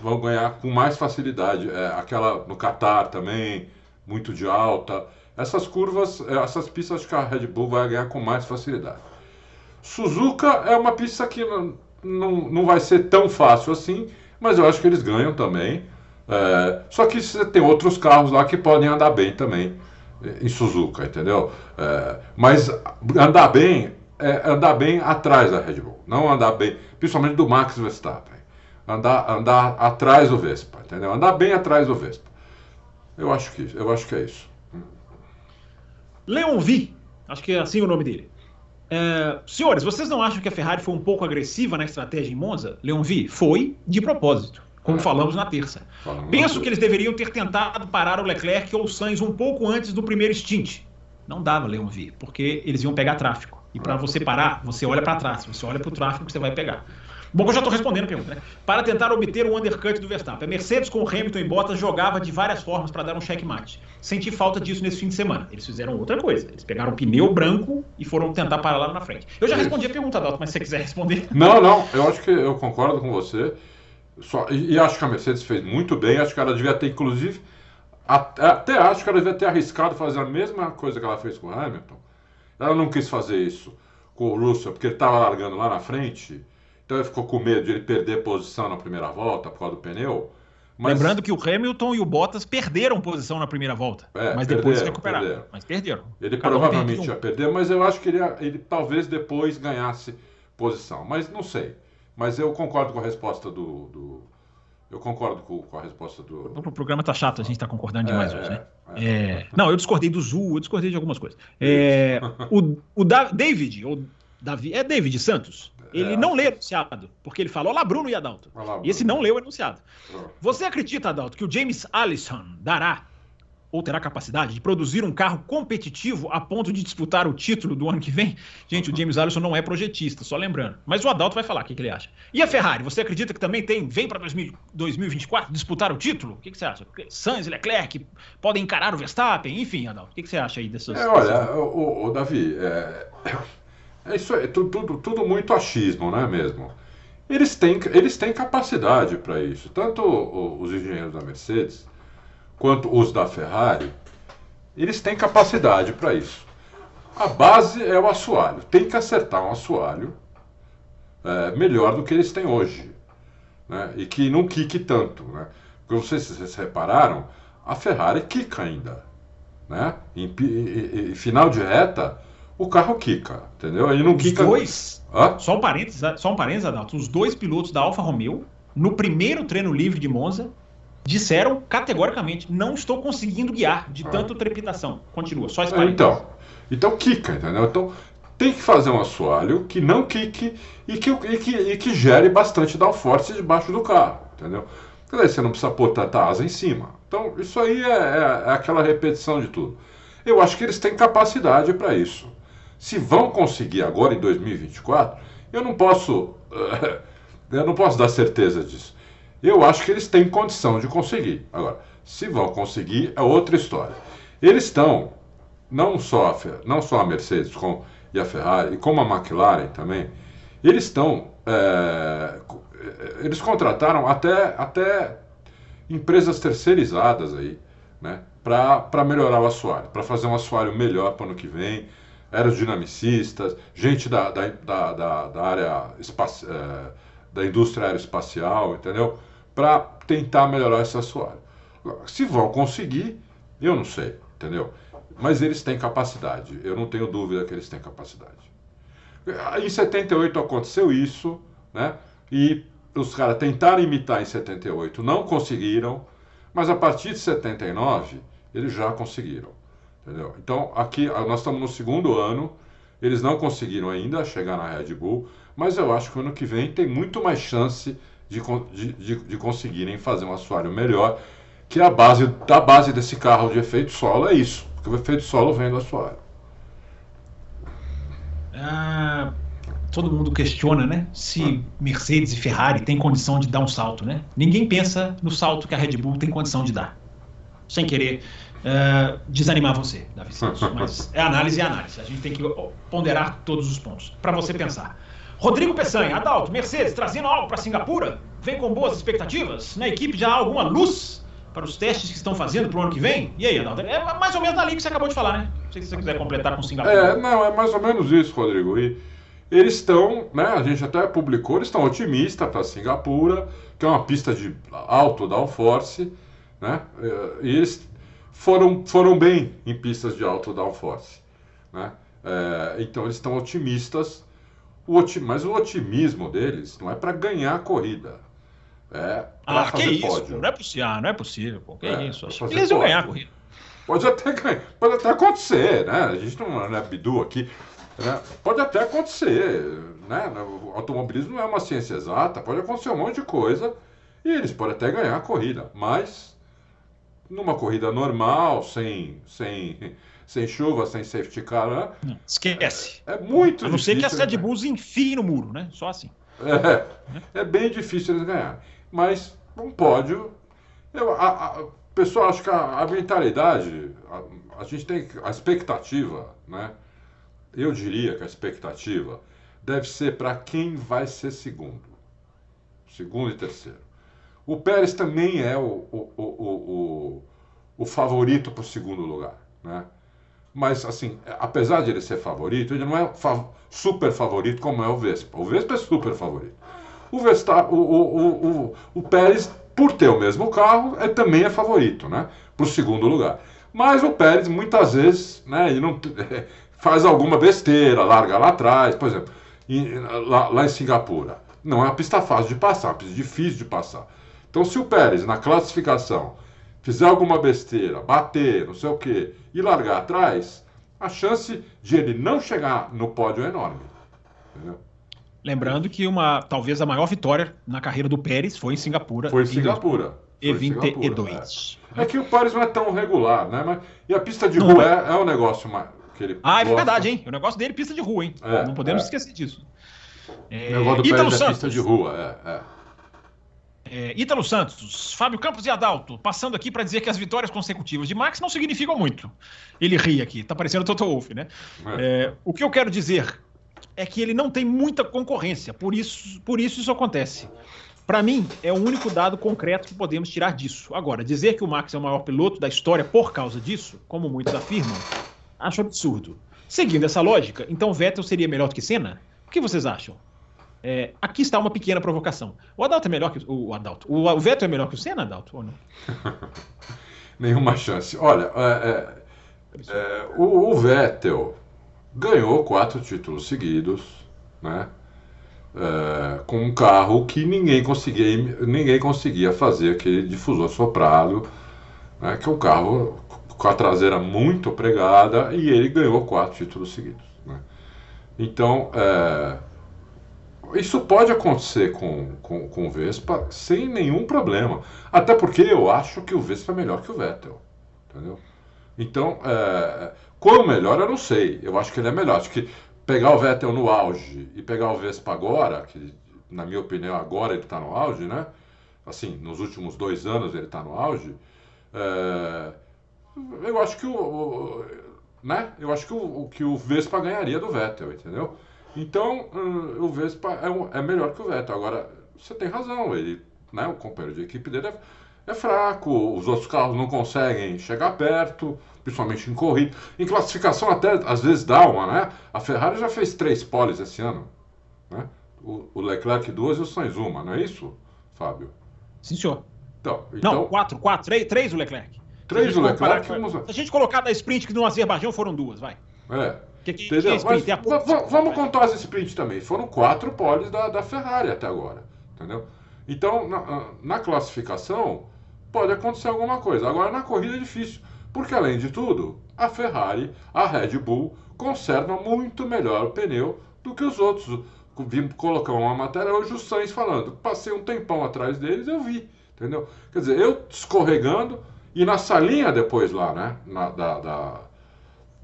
vão ganhar com mais facilidade. É, aquela no Qatar também, muito de alta. Essas curvas, é, essas pistas, acho que a Red Bull vai ganhar com mais facilidade. Suzuka é uma pista que não, não, não vai ser tão fácil assim, mas eu acho que eles ganham também. É, só que tem outros carros lá que podem andar bem também em Suzuka, entendeu? É, mas andar bem é andar bem atrás da Red Bull, não andar bem, principalmente do Max Verstappen andar, andar atrás do Vespa, entendeu? Andar bem atrás do Vespa. Eu acho que, eu acho que é isso. Leon V, acho que é assim o nome dele. É, senhores, vocês não acham que a Ferrari foi um pouco agressiva na estratégia em Monza? Leon V, foi de propósito, como é. falamos na terça. Falamos Penso que eles deveriam ter tentado parar o Leclerc ou o Sainz um pouco antes do primeiro stint. Não dava, Leon V, porque eles iam pegar tráfego. E para é. você parar, você olha para trás, você olha para o tráfego que você vai pegar. Bom, eu já estou respondendo a pergunta, né? Para tentar obter o undercut do Verstappen. A Mercedes com Hamilton e Bottas jogava de várias formas para dar um checkmate. Senti falta disso nesse fim de semana. Eles fizeram outra coisa. Eles pegaram o pneu branco e foram tentar parar lá na frente. Eu já respondi a pergunta, Dalton, mas se você quiser responder. Não, não. Eu acho que eu concordo com você. Só, e, e acho que a Mercedes fez muito bem. Acho que ela devia ter, inclusive, até, até acho que ela devia ter arriscado fazer a mesma coisa que ela fez com o Hamilton. Ela não quis fazer isso com o Russell, porque ele estava largando lá na frente então ele ficou com medo de ele perder posição na primeira volta por causa do pneu. Mas... Lembrando que o Hamilton e o Bottas perderam posição na primeira volta, é, mas depois perderam, recuperaram. Perderam. Mas perderam. Ele Cada provavelmente um ia perder, mas eu acho que ele, ele talvez depois ganhasse posição. Mas não sei. Mas eu concordo com a resposta do. do eu concordo com, com, a resposta do. O programa tá chato, a gente tá concordando demais é, hoje, né? É. é. Não, eu discordei do Zul, eu discordei de algumas coisas. É, o, o David, ou Davi, é David Santos. Ele é. não lê enunciado, porque ele fala: Olá, Bruno e Adalto. Olá, Bruno. E esse não leu o enunciado. Você acredita, Adalto, que o James Allison dará ou terá capacidade de produzir um carro competitivo a ponto de disputar o título do ano que vem? Gente, o James Allison não é projetista, só lembrando. Mas o Adalto vai falar o que, que ele acha. E a Ferrari, você acredita que também tem, vem para 2024 disputar o título? O que, que você acha? Sainz e Leclerc podem encarar o Verstappen? Enfim, Adalto, o que, que você acha aí dessas... É, olha, o, o, Davi, é... É isso aí, tudo, tudo, tudo muito achismo, não é mesmo? Eles têm, eles têm capacidade para isso. Tanto os engenheiros da Mercedes quanto os da Ferrari, eles têm capacidade para isso. A base é o assoalho. Tem que acertar um assoalho é, melhor do que eles têm hoje. Né? E que não quique tanto. Né? Porque não sei se vocês repararam, a Ferrari quica ainda. né? Em, em, em, final de reta, o carro quica, entendeu? Ele não Os quica. Dois. Hã? Só um parênteses, só um parênteses, Adalto. Os dois pilotos da Alfa Romeo, no primeiro treino livre de Monza, disseram categoricamente: não estou conseguindo guiar de ah. tanta trepidação. Continua, só esse parênteses. Então, então quica, entendeu? Então tem que fazer um assoalho que não quique e que, e que, e que gere bastante downforce debaixo do carro, entendeu? Dizer, você não precisa pôr tanta asa em cima. Então, isso aí é, é, é aquela repetição de tudo. Eu acho que eles têm capacidade para isso. Se vão conseguir agora em 2024, eu não posso, [laughs] eu não posso dar certeza disso. Eu acho que eles têm condição de conseguir. Agora, se vão conseguir é outra história. Eles estão, não só a, não só a Mercedes com, e a Ferrari, e como a McLaren também, eles estão, é, eles contrataram até, até empresas terceirizadas aí, né, para melhorar o assoalho, para fazer um assoalho melhor para o ano que vem, aerodinamicistas, gente da, da, da, da área espaci é, da indústria aeroespacial, entendeu? Para tentar melhorar esse assoalho. Se vão conseguir, eu não sei, entendeu? Mas eles têm capacidade, eu não tenho dúvida que eles têm capacidade. Em 78 aconteceu isso, né? E os caras tentaram imitar em 78, não conseguiram, mas a partir de 79 eles já conseguiram. Entendeu? Então, aqui nós estamos no segundo ano, eles não conseguiram ainda chegar na Red Bull, mas eu acho que ano que vem tem muito mais chance de, de, de, de conseguirem fazer um assoalho melhor, que a base da base desse carro de efeito solo é isso, porque o efeito solo vem do assoalho. Ah, todo mundo questiona, né? Se Mercedes e Ferrari têm condição de dar um salto, né? Ninguém pensa no salto que a Red Bull tem condição de dar. Sem querer uh, desanimar você, Davi Santos. [laughs] Mas é análise e análise. A gente tem que ponderar todos os pontos para você pensar. Rodrigo Peçanha, Adalto, Mercedes trazendo algo para Singapura? Vem com boas expectativas? Na equipe já há alguma luz para os testes que estão fazendo para o ano que vem? E aí, Adalto? É mais ou menos ali que você acabou de falar, né? Não sei se você quiser completar com Singapura. É, não, é mais ou menos isso, Rodrigo. E eles estão, né, a gente até publicou, eles estão otimistas para Singapura, que é uma pista de alto downforce, né, e eles foram, foram bem em pistas de alto downforce, né, é, então eles estão otimistas, o otim, mas o otimismo deles não é para ganhar a corrida, é ah, que isso, pódio. não é possível, ah, não é possível, pô, que é, isso, eles vão ganhar a corrida. Pode até, pode até acontecer, né? A gente não, não é bidu aqui. Né? Pode até acontecer, né? O automobilismo não é uma ciência exata, pode acontecer um monte de coisa e eles podem até ganhar a corrida, mas numa corrida normal, sem, sem, sem chuva, sem safety car, né? esquece. É, é muito A não ser que as Red Bulls enfiem no muro, né? Só assim. É, é bem difícil eles ganharem. Mas um pódio, eu, a, a, pessoal, acho que a, a mentalidade, a, a gente tem a expectativa, né? eu diria que a expectativa deve ser para quem vai ser segundo. Segundo e terceiro. O Pérez também é o, o, o, o, favorito para o segundo lugar. Né? Mas, assim, apesar de ele ser favorito, ele não é super favorito como é o Vespa. O Vespa é super favorito. O, o, o, o, o, Pérez, por ter o mesmo carro, é, também é favorito né? para o segundo lugar. Mas o Pérez, muitas vezes, né, ele não, [laughs] faz alguma besteira, larga lá atrás, por exemplo, em, lá, lá, em Singapura. Não é uma pista fácil de passar, uma pista difícil de passar. Então, se o Pérez, na classificação, fizer alguma besteira, bater, não sei o quê, e largar atrás, a chance de ele não chegar no pódio é enorme. Entendeu? Lembrando que uma, talvez a maior vitória na carreira do Pérez foi em Singapura. Foi em Singapura. E 22. É. é. que o Pérez não é tão regular, né? Mas, e a pista de rua é, é um negócio mais que ele Ah, é verdade, hein? O negócio dele é pista de rua, hein? É, não podemos é. esquecer disso. É... O negócio do Ítalo Santos. pista de rua, é, é. É, Ítalo Santos, Fábio Campos e Adalto, passando aqui para dizer que as vitórias consecutivas de Max não significam muito. Ele ri aqui, tá parecendo o Toto Wolff, né? É. É, o que eu quero dizer é que ele não tem muita concorrência, por isso, por isso isso acontece. Para mim, é o único dado concreto que podemos tirar disso. Agora, dizer que o Max é o maior piloto da história por causa disso, como muitos afirmam, Acho absurdo. Seguindo essa lógica, então Vettel seria melhor do que Senna? O que vocês acham? É, aqui está uma pequena provocação. O Adalto é melhor que o, o Adalto. O, o Vettel é melhor que o Senna, Adalto, ou não? [laughs] Nenhuma chance. Olha, é, é, É, o, o, Vettel ganhou quatro títulos seguidos, né? É, com um carro que ninguém conseguia, ninguém conseguia fazer aquele difusor soprado, né? que é um carro com a traseira muito pregada e ele ganhou quatro títulos seguidos. Né? Então, é, isso pode acontecer com, com, com o Vespa sem nenhum problema. Até porque eu acho que o Vespa é melhor que o Vettel. Entendeu? Então, é, qual melhor eu não sei. Eu acho que ele é melhor. Acho que pegar o Vettel no auge e pegar o Vespa agora, que na minha opinião agora ele está no auge, né? Assim, nos últimos dois anos ele está no auge. É, eu acho que o, o, né? Eu acho que o, que o Vespa ganharia do Vettel, entendeu? Então, uh, o Vespa é, um, é, melhor que o Vettel. Agora, você tem razão, ele, né, o companheiro de equipe dele é, é, fraco, os outros carros não conseguem chegar perto, principalmente em corrida. Em classificação até às vezes dá uma, né? A Ferrari já fez três poles esse ano, né? O, o Leclerc duas e o Sainz uma, não é isso, Fábio? Sim, senhor. Então, então... Não, quatro, quatro, três, três o Leclerc. Três o Leclerc. Vamos... Se a gente colocar da sprint que no Azerbaijão foram duas, vai. É. Que, que, Entendeu? Que é Mas, vamos contar as sprints também. Foram quatro poles da, da Ferrari até agora. Entendeu? Então, na, na, classificação, pode acontecer alguma coisa. Agora, na corrida é difícil. Porque, além de tudo, a Ferrari, a Red Bull, conserva muito melhor o pneu do que os outros. Vim colocar uma matéria hoje o Sainz falando. Passei um tempão atrás deles, eu vi. Entendeu? Quer dizer, eu escorregando e na salinha depois lá, né? Na, da, da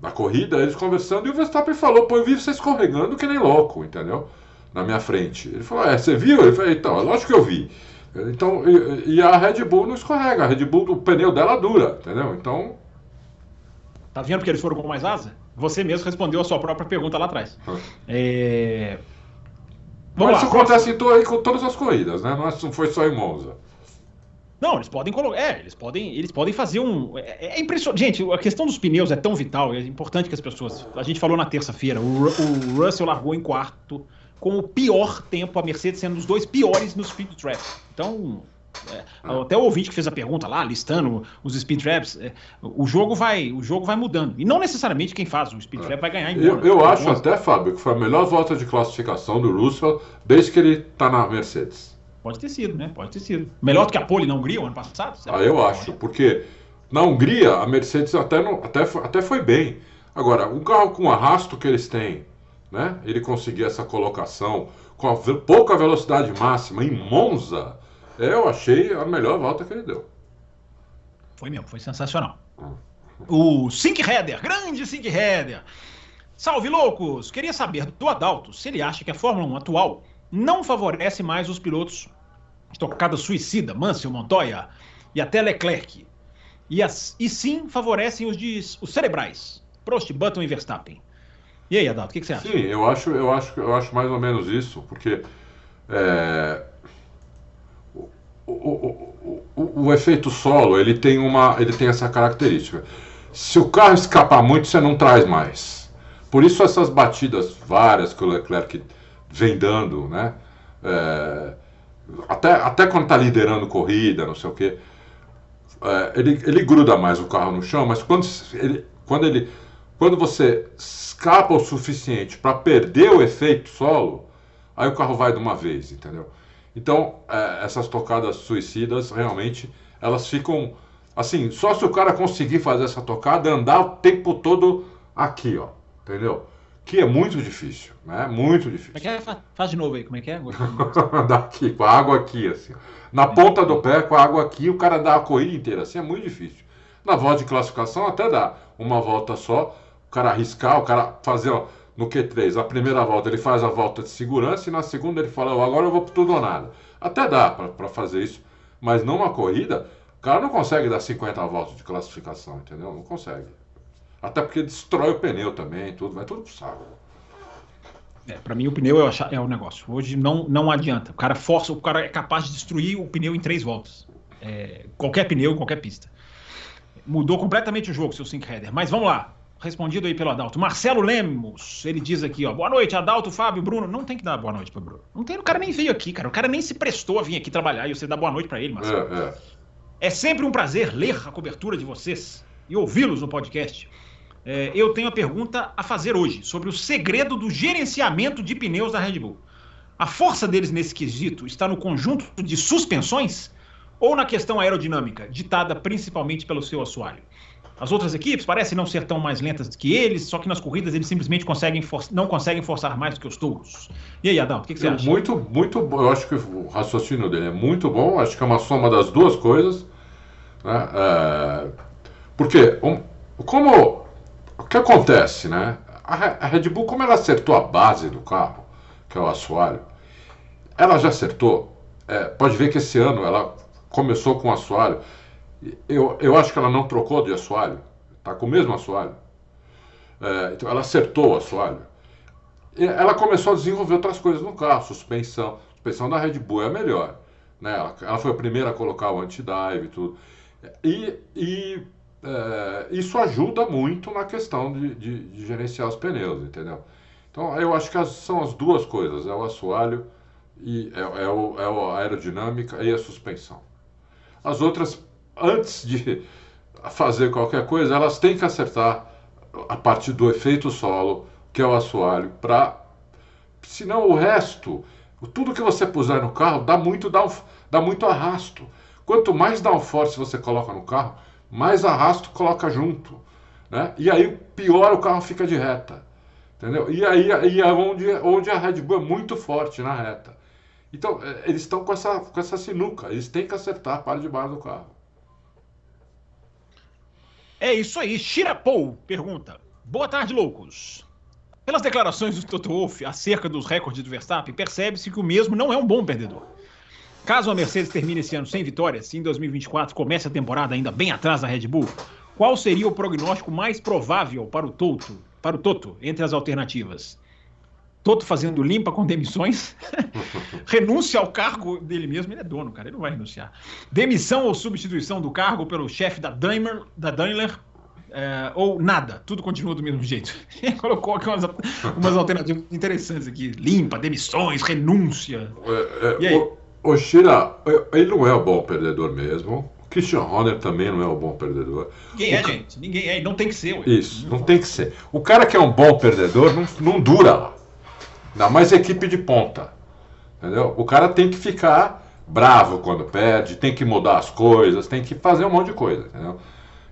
na corrida, eles conversando, e o Verstappen falou, pô, eu vi você escorregando que nem louco, entendeu? Na minha frente. Ele falou, é, você viu? Ele falou, então, é lógico que eu vi. Então, e, e, a Red Bull não escorrega, a Red Bull, o pneu dela dura, entendeu? Então. Tá vendo porque eles foram com mais asa? Você mesmo respondeu a sua própria pergunta lá atrás. É... Vamos Mas lá, isso acontece em to com todas as corridas, né? Não é foi só em Monza. Não, eles podem colocar. É, eles podem, eles podem fazer um. É, é, impressionante. Gente, a questão dos pneus é tão vital, é importante que as pessoas. A gente falou na terça-feira, o, o, Russell largou em quarto com o pior tempo, a Mercedes sendo os dois piores no speed trap. Então. É, até o ouvinte que fez a pergunta lá, listando os speed traps, é, o jogo vai, o jogo vai mudando. E não necessariamente quem faz o speed trap vai ganhar em Eu, eu acho até, Fábio, que foi a melhor volta de classificação do Russell desde que ele está na Mercedes. Pode ter sido, né? Pode ter sido. Melhor do que a pole na Hungria o ano passado? Ah, eu acho, porque na Hungria a Mercedes até, não, até, até foi bem. Agora, o carro com o arrasto que eles têm, né? Ele conseguir essa colocação com a pouca velocidade máxima em Monza, eu achei a melhor volta que ele deu. Foi mesmo, foi sensacional. Hum. O Sink Header, grande Sink Header. Salve loucos! Queria saber do Adalto se ele acha que a Fórmula 1 atual não favorece mais os pilotos Estocada suicida, Mansell, Montoya e até Leclerc. E, as, e sim favorecem os, de, os cerebrais, Prost, Button e Verstappen. E aí, Adalto, o que, que, você acha? Sim, eu acho, eu, acho, eu acho mais ou menos isso, porque é, o, o, o, o, efeito solo ele tem, uma, ele tem essa característica. Se o carro escapar muito, você não traz mais. Por isso essas batidas várias que o Leclerc vem dando, né? É, até, até quando está liderando corrida, não sei o quê, é, ele, ele gruda mais o carro no chão, mas quando ele, quando ele quando você escapa o suficiente para perder o efeito solo, aí o carro vai de uma vez, entendeu? Então, é, essas tocadas suicidas, realmente, elas ficam assim, só se o cara conseguir fazer essa tocada, andar o tempo todo aqui, ó, entendeu? Que é muito difícil, né? Muito difícil. Como é que é? Faz de novo aí, como é que é? [laughs] Daqui, com a água aqui, assim. Na ponta do pé, com a água aqui, o cara dá a corrida inteira, assim, é muito difícil. Na volta de classificação até dá. Uma volta só, o cara arriscar, o cara fazer, ó, no Q3, a primeira volta ele faz a volta de segurança e na segunda ele fala, agora eu vou pro tudo ou nada. Até dá para fazer isso, mas numa corrida, o cara não consegue dar 50 voltas de classificação, entendeu? Não consegue. Até porque destrói o pneu também, tudo, vai tudo pro saco. É, para mim o pneu é, é o negócio. Hoje não, não adianta. O cara força, o cara é capaz de destruir o pneu em três voltas. É, qualquer pneu, qualquer pista. Mudou completamente o jogo, seu sync header. Mas vamos lá. Respondido aí pelo Adalto. Marcelo Lemos, ele diz aqui, ó. Boa noite, Adalto, Fábio, Bruno. Não tem que dar boa noite pro Bruno. Não tem, o cara nem veio aqui, cara. O cara nem se prestou a vir aqui trabalhar e você dá boa noite para ele, Marcelo. É, é. é sempre um prazer ler a cobertura de vocês e ouvi-los no podcast. É, eu tenho a pergunta a fazer hoje sobre o segredo do gerenciamento de pneus da Red Bull. A força deles nesse quesito está no conjunto de suspensões ou na questão aerodinâmica, ditada principalmente pelo seu assoalho? As outras equipes parecem não ser tão mais lentas que eles, só que nas corridas eles simplesmente conseguem não conseguem forçar mais do que os touros. E aí, Adão, o que, que, você acha? Muito, muito bom. Eu acho que o raciocínio dele é muito bom. Acho que é uma soma das duas coisas. Né? É... Porque, um, como que acontece, né? A Red Bull, como ela acertou a base do carro, que é o assoalho, ela já acertou. É, pode ver que esse ano ela começou com assoalho. Eu, eu acho que ela não trocou de assoalho, está com o mesmo assoalho. É, então ela acertou o assoalho. E ela começou a desenvolver outras coisas no carro, suspensão. A suspensão da Red Bull é a melhor. Né? Ela, ela foi a primeira a colocar o anti-dive e tudo. E, e é, isso ajuda muito na questão de, de, de, gerenciar os pneus, entendeu? Então eu acho que as, são as duas coisas, é o assoalho e é, é, o, é a aerodinâmica e a suspensão. As outras, antes de fazer qualquer coisa, elas têm que acertar a partir do efeito solo, que é o assoalho, para senão o resto, tudo que você puser no carro dá muito, dá, dá muito arrasto. Quanto mais downforce você coloca no carro, mais arrasto coloca junto. Né? E aí pior o carro fica de reta. Entendeu? E aí, aí é onde, onde a Red Bull é muito forte na reta. Então, é, eles estão com essa, com essa sinuca, eles têm que acertar a parte de baixo do carro. É isso aí. Shirapou pergunta: Boa tarde, loucos. Pelas declarações do Toto Wolff acerca dos recordes do Verstappen, percebe-se que o mesmo não é um bom perdedor. Caso a Mercedes termine esse ano sem vitórias, e em 2024 comece a temporada ainda bem atrás da Red Bull, qual seria o prognóstico mais provável para o Toto, para o Toto entre as alternativas? Toto fazendo limpa com demissões, [laughs] renúncia ao cargo dele mesmo, ele é dono, cara, ele não vai renunciar. Demissão ou substituição do cargo pelo chefe da Daimler, da Daimler é, ou nada, tudo continua do mesmo jeito. [laughs] Ele colocou aqui umas, umas alternativas interessantes aqui: limpa, demissões, renúncia. É, é, e aí? O, o Shira, ele não é o bom perdedor mesmo. O Christian Horner também não é o bom perdedor. Ninguém é, ca... gente. Ninguém é. Não tem que ser. Ué. Isso, não tem que ser. O cara que é um bom perdedor não, não dura lá. Ainda mais equipe de ponta. Entendeu? O cara tem que ficar bravo quando perde, tem que mudar as coisas, tem que fazer um monte de coisa. Entendeu?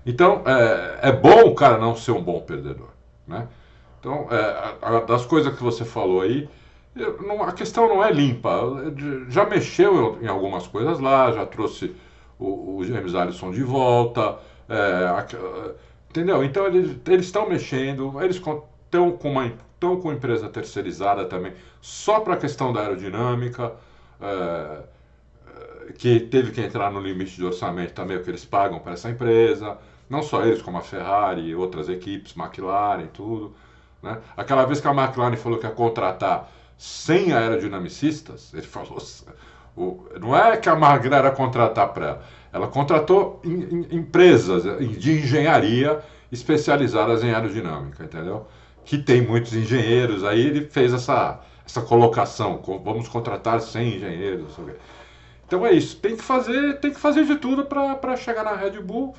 Então, é, é bom o cara não ser um bom perdedor. Né? Então, é, das coisas que você falou aí, não, a questão não é limpa. Já mexeu em algumas coisas lá, já trouxe o, o James Allison de volta. É, a, entendeu? Então eles estão mexendo, eles estão com uma estão com empresa terceirizada também, só para a questão da aerodinâmica, é, é, que teve que entrar no limite de orçamento também, o que eles pagam para essa empresa. Não só eles, como a Ferrari, outras equipes, McLaren, tudo. Né? Aquela vez que a McLaren falou que ia contratar sem aerodinamicistas, ele falou. O, não é que a Magra era contratar para ela, ela contratou empresas de engenharia especializadas em aerodinâmica, entendeu? Que tem muitos engenheiros, aí ele fez essa, essa colocação, vamos contratar 100 engenheiros. Então é isso, tem que fazer, tem que fazer de tudo para chegar na Red Bull.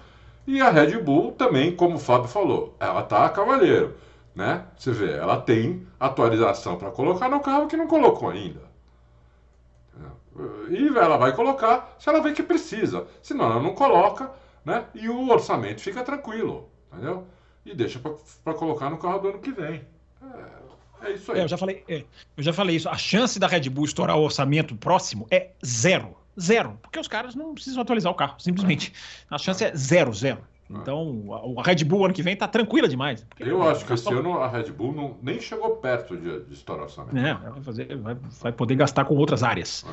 E a Red Bull também, como o Fábio falou, ela tá a cavaleiro né? Você vê, ela tem atualização para colocar no carro que não colocou ainda. E ela vai colocar se ela vê que precisa. Senão ela não coloca, né? E o orçamento fica tranquilo, entendeu? E deixa para colocar no carro do ano que vem. É, é isso aí. É, eu, já falei, é, eu já falei isso. A chance da Red Bull estourar o orçamento próximo é zero. Zero. Porque os caras não precisam atualizar o carro, simplesmente. A chance é zero, zero. Então, a Red Bull ano que vem tá tranquila demais. Eu acho que esse ano a Red Bull não, nem chegou perto de, de estourar o orçamento. É, vai, fazer, vai, vai, poder gastar com outras áreas.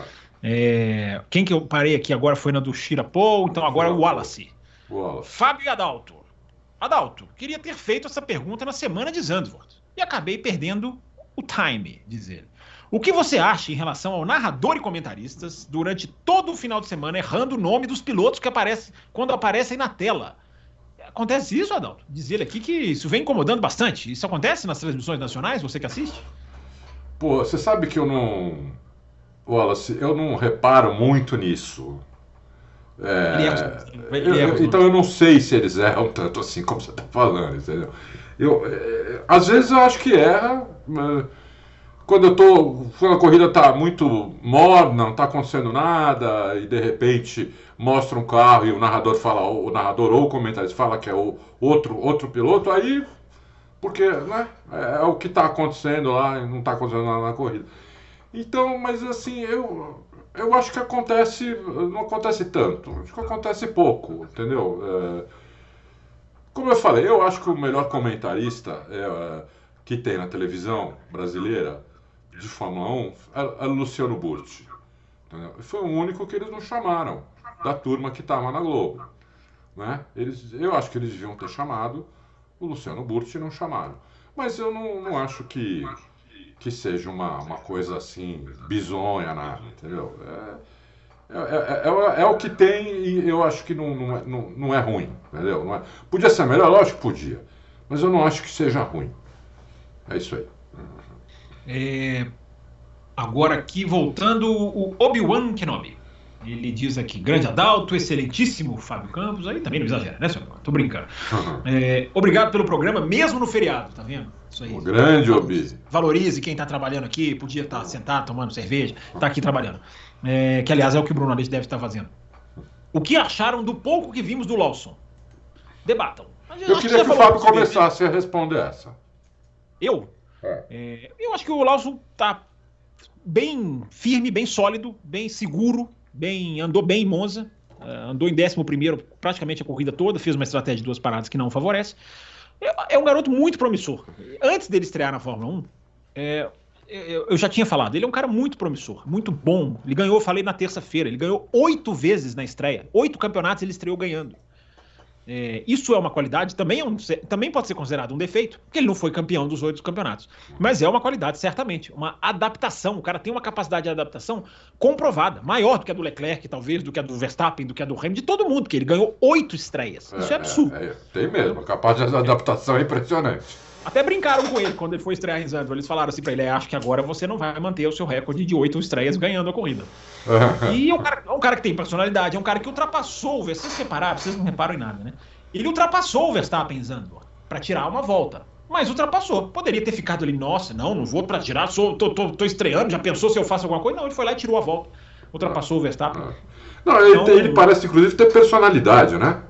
É. É, quem que eu parei aqui agora foi na do Shirapou, então agora é o Wallace. Wallace. Fábio Adalto. Adalto, queria ter feito essa pergunta na semana de Zandvoort e acabei perdendo o time, diz ele. O que você acha em relação ao narrador e comentaristas durante todo o final de semana errando o nome dos pilotos que aparece quando aparecem na tela? Acontece isso, Adalto? Diz ele aqui que isso vem incomodando bastante. Isso acontece nas transmissões nacionais, você que assiste? Pô, você sabe que eu não. Wallace, eu não reparo muito nisso. É... Ele é... É... Eu, então eu não sei se eles erram tanto assim como você está falando, entendeu? Eu, é, às vezes eu acho que erra. Quando eu tô. Quando a corrida está muito morna, não está acontecendo nada, e de repente mostra um carro e o narrador fala, o narrador ou o comentarista fala que é o outro, outro piloto, aí. Porque né, é, é o que está acontecendo lá e não está acontecendo nada na corrida. Então, mas assim, eu, eu acho que acontece. Não acontece tanto. Acho que acontece pouco, entendeu? É, como eu falei, eu acho que o melhor comentarista é, é que tem na televisão brasileira de Fórmula 1 é, é Luciano Burti. Entendeu? Foi o único que eles não chamaram da turma que estava na Globo. Né? Eles, eu acho que eles deviam ter chamado o Luciano Burti e não chamaram. Mas eu não, não acho que, que seja uma, uma coisa assim bizonha, nada, entendeu? É, é, é, é, o que tem e eu acho que não, não, é, não, não é ruim, entendeu? Não é, podia ser melhor? Lógico que podia. Mas eu não acho que seja ruim. É isso aí. É, agora aqui, voltando, o Obi-Wan Kenobi. Ele diz aqui, grande Adalto, excelentíssimo Fábio Campos. Aí também não exagera, né, senhor? Tô brincando. É, obrigado pelo programa, mesmo no feriado, tá vendo? Isso aí. O grande Obi. Valorize quem tá trabalhando aqui, podia estar tá sentado tomando cerveja, tá aqui trabalhando. É, que, aliás, é o que o Bruno Aleixo deve estar fazendo. O que acharam do pouco que vimos do Lawson? Debatam. Eu queria que o Fábio começasse a responder essa. Eu? É. É, eu acho que o Lawson tá bem firme, bem sólido, bem seguro, bem andou bem em Monza, uh, andou em 11 praticamente a corrida toda, fez uma estratégia de duas paradas que não favorece. É, é um garoto muito promissor. Antes dele estrear na Fórmula 1, é, eu já tinha falado, ele é um cara muito promissor, muito bom. Ele ganhou, falei na terça-feira, ele ganhou oito vezes na estreia. Oito campeonatos ele estreou ganhando. É, isso é uma qualidade, também, é um, também pode ser considerado um defeito, porque ele não foi campeão dos oito campeonatos. Mas é uma qualidade, certamente. Uma adaptação. O cara tem uma capacidade de adaptação comprovada, maior do que a do Leclerc, talvez, do que a do Verstappen, do que a do Hamilton, de todo mundo, porque ele ganhou oito estreias. Isso é, é absurdo. É, tem mesmo, a capacidade de adaptação é impressionante. Até brincaram com ele quando ele foi estrear em Zandvoort. Eles falaram assim pra ele: é, acho que agora você não vai manter o seu recorde de oito estreias ganhando a corrida. e é um, cara, é um cara que tem personalidade, é um cara que ultrapassou o Verstappen. Vocês repararam, vocês não reparam em nada, né? Ele ultrapassou o Verstappen em Zandvoort para tirar uma volta. Mas ultrapassou. Poderia ter ficado ali, nossa, não, não vou para tirar, sou, tô, tô, tô, estreando, já pensou se eu faço alguma coisa? Não, ele foi lá e tirou a volta. Ultrapassou o Verstappen. Não, ele, então, ele parece, inclusive, ter personalidade, né?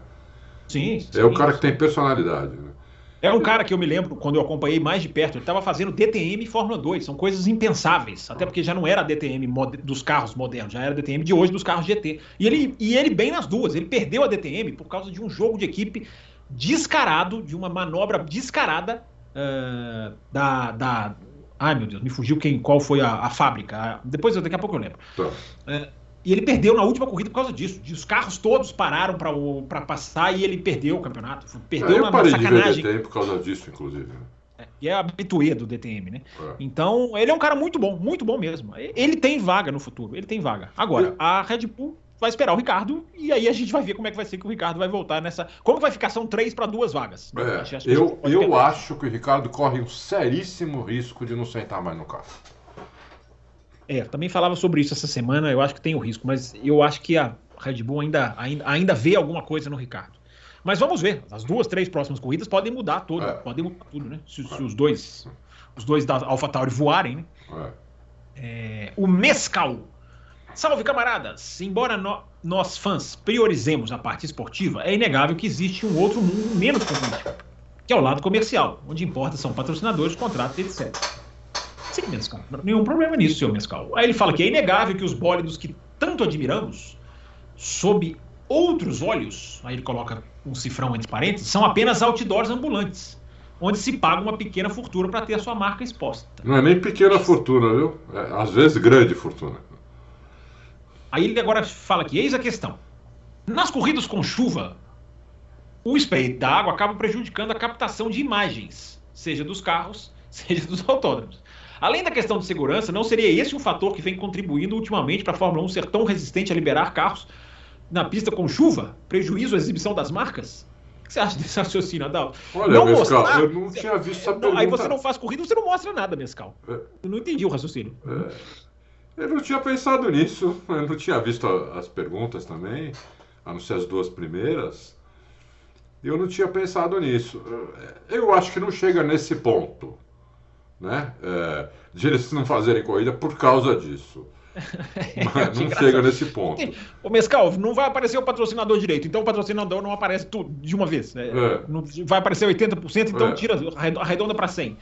Sim. sim é o cara que tem personalidade. Né? É um cara que eu me lembro, quando eu acompanhei mais de perto, ele estava fazendo DTM e Fórmula 2. São coisas impensáveis. Até porque já não era a DTM dos carros modernos, já era a DTM de hoje dos carros GT. E ele, e ele bem nas duas. Ele perdeu a DTM por causa de um jogo de equipe descarado, de uma manobra descarada uh, da, da. Ai meu Deus, me fugiu quem, qual foi a, a fábrica. Depois, daqui a pouco eu lembro. Tá. Uh, e ele perdeu na última corrida por causa disso. Os carros todos pararam para passar e ele perdeu o campeonato. Perdeu é, eu parei sacanagem. de ver DTM por causa disso, inclusive. Né? É, e é habituê do DTM, né? É. Então, ele é um cara muito bom, muito bom mesmo. Ele tem vaga no futuro, ele tem vaga. Agora, a Red Bull vai esperar o Ricardo e aí a gente vai ver como é que vai ser que o Ricardo vai voltar nessa. Como vai ficar? São três para duas vagas. É, acho, acho eu eu acho que o Ricardo corre um seríssimo risco de não sentar mais no carro. É, também falava sobre isso essa semana, eu acho que tem o risco, mas eu acho que a Red Bull ainda, ainda, ainda vê alguma coisa no Ricardo. Mas vamos ver, as duas, três próximas corridas podem mudar tudo, é. podem mudar tudo, né? Se, se, os dois os dois da AlphaTauri voarem, né? É. É, o Mescal. Salve, camaradas! Embora no, nós, fãs, priorizemos a parte esportiva, é inegável que existe um outro mundo menos competitivo, que é o lado comercial, onde importa são patrocinadores, contratos, etc. Sim, Mescal. Nenhum problema nisso, seu Mescal. Aí ele fala que é inegável que os bólidos que tanto admiramos, sob outros olhos, aí ele coloca um cifrão entre parênteses, são apenas outdoors ambulantes, onde se paga uma pequena fortuna para ter a sua marca exposta. Não é nem pequena fortuna, viu? É, às vezes grande fortuna. Aí ele agora fala que eis a questão. Nas corridas com chuva, o spray da água acaba prejudicando a captação de imagens, seja dos carros, [laughs] seja dos autódromos. Além da questão de segurança, não seria esse um fator que vem contribuindo ultimamente para a Fórmula 1 ser tão resistente a liberar carros na pista com chuva? Prejuízo à exibição das marcas? O que você acha desse [laughs] raciocínio, Adalto? Olha, não Mescal, mostrar, eu não tinha visto essa pergunta. Aí você não faz corrida, você não mostra nada, Mescal. É. Eu não entendi o raciocínio. É. Eu não tinha pensado nisso. Eu não tinha visto as perguntas também, a não ser as duas primeiras. Eu não tinha pensado nisso. Eu acho que não chega nesse ponto, né? É, de eles não fazerem corrida por causa disso. [laughs] Mas não chega nesse ponto. O Mescal, não vai aparecer o patrocinador direito, então o patrocinador não aparece tudo de uma vez. Né? É. Não, vai aparecer 80%, então é. tira, arredonda para 100%.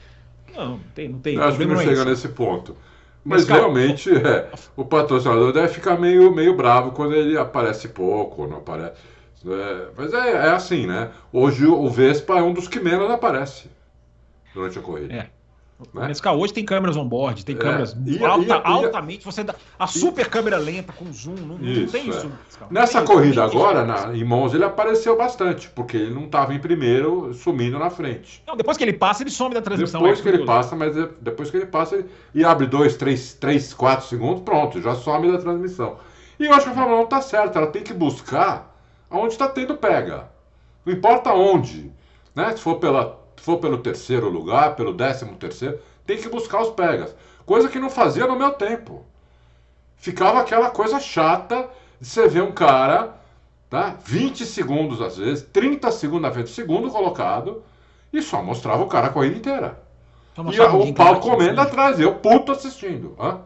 Não, tem, não tem. Acho que não, não é chega nesse ponto. Mas, realmente, é, o patrocinador deve ficar meio, meio bravo quando ele aparece pouco, não aparece. É, mas é, é assim, né? Hoje o Vespa é um dos que menos aparece durante a corrida. É. Né? Mescal, hoje tem câmeras on-board, tem é. câmeras e, alta, e, altamente. Você dá, a super câmera lenta com zoom, não, isso, não tem isso. É. Nessa tem corrida isso, agora, na, em Monza, ele apareceu bastante, porque ele não estava em primeiro, sumindo na frente. Não, depois que ele passa, ele some da transmissão. Depois é que ele passa, mas depois que ele passa ele, e abre 2, 3, 3, 4 segundos, pronto, já some da transmissão. E eu acho que a Fórmula 1 está certa, ela tem que buscar onde está tendo pega. Não importa onde. Né? Se for pela for pelo terceiro lugar, pelo décimo terceiro, tem que buscar os pegas. Coisa que não fazia no meu tempo. Ficava aquela coisa chata de você ver um cara, tá? 20 segundos às vezes, 30 segundos na frente do segundo colocado, e só mostrava o cara a corrida inteira. E o pau comendo atrás, eu puto assistindo. Hã?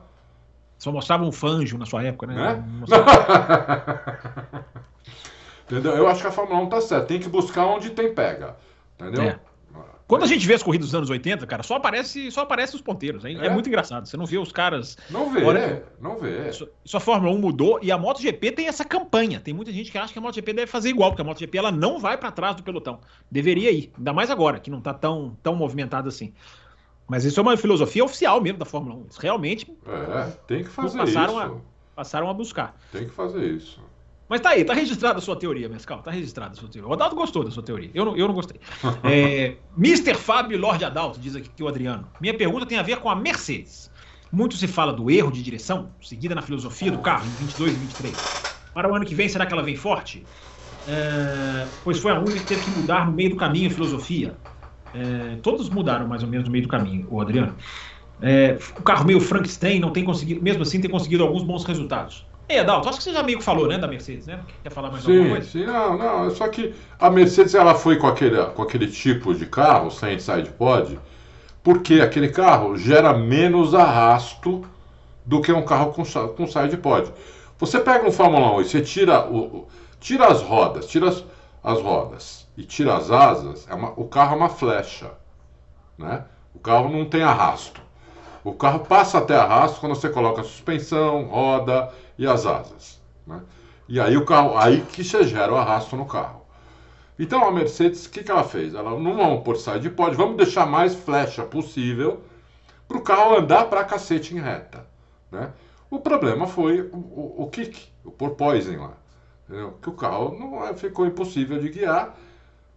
Só mostrava um fanjo na sua época, né? É? [laughs] Entendeu? Eu acho que a Fórmula 1 tá certa. Tem que buscar onde tem pega. Entendeu? É. Quando a gente vê as corridas dos anos 80, cara, só aparece, só aparece os ponteiros. É, é. muito engraçado. Você não vê os caras. Não vê, Olha, não vê. Isso, isso a Fórmula 1 mudou e a MotoGP tem essa campanha. Tem muita gente que acha que a MotoGP deve fazer igual, porque a MotoGP ela não vai para trás do pelotão. Deveria ir, ainda mais agora, que não tá tão, tão movimentado assim. Mas isso é uma filosofia oficial mesmo da Fórmula 1. Eles realmente. É, tem que fazer passaram isso. A, passaram a buscar. Tem que fazer isso. Mas tá aí, tá registrada a sua teoria, Mescal. Tá registrada a sua teoria. O Adalto gostou da sua teoria. Eu não, eu não gostei. [laughs] É, Mr. Fábio Lorde Adalto, diz aqui o Adriano. Minha pergunta tem a ver com a Mercedes. Muito se fala do erro de direção, seguida na filosofia do carro, em 22 e 23. Para o ano que vem, será que ela vem forte? É, pois foi a única que teve que mudar no meio do caminho a filosofia. É, todos mudaram mais ou menos no meio do caminho, o Adriano. É, o carro meio Frankenstein não tem conseguido, mesmo assim, tem conseguido alguns bons resultados. É, Adalto, acho que você já meio que falou, né, da Mercedes, né? Quer falar mais sim, alguma coisa? Sim, não, não. Só que a Mercedes ela foi com aquele, com aquele tipo de carro, sem side pod, porque aquele carro gera menos arrasto do que um carro com, com side pod. Você pega um Fórmula 1 e você tira, o, tira as rodas, tira as, as rodas e tira as asas, é uma, o carro é uma flecha. Né? O carro não tem arrasto. O carro passa até arrasto quando você coloca suspensão, roda e as asas. Né? E aí o carro, aí que você gera o arrasto no carro. Então a Mercedes, o que, que ela fez? Ela não vamos por side pod, vamos deixar mais flecha possível para o carro andar para cacete em reta. Né? O problema foi o, o, o kick, o porpoising lá. Entendeu? Que o carro não é, ficou impossível de guiar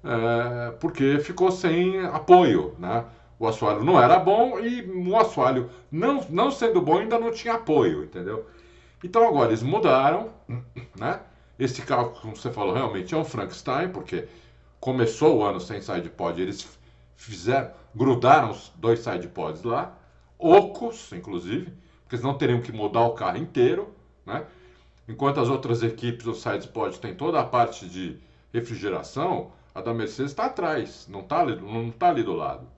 é, porque ficou sem apoio. Né? O assoalho não era bom e o assoalho, não, não sendo bom, ainda não tinha apoio, entendeu? Então agora eles mudaram, né? Esse carro, como você falou, realmente é um Frankenstein, porque começou o ano sem sidepod, eles fizeram, grudaram os dois sidepods lá, ocos, inclusive, porque eles não teriam que mudar o carro inteiro, né? Enquanto as outras equipes, o sidepod tem toda a parte de refrigeração, a da Mercedes está atrás, não está não tá ali do lado,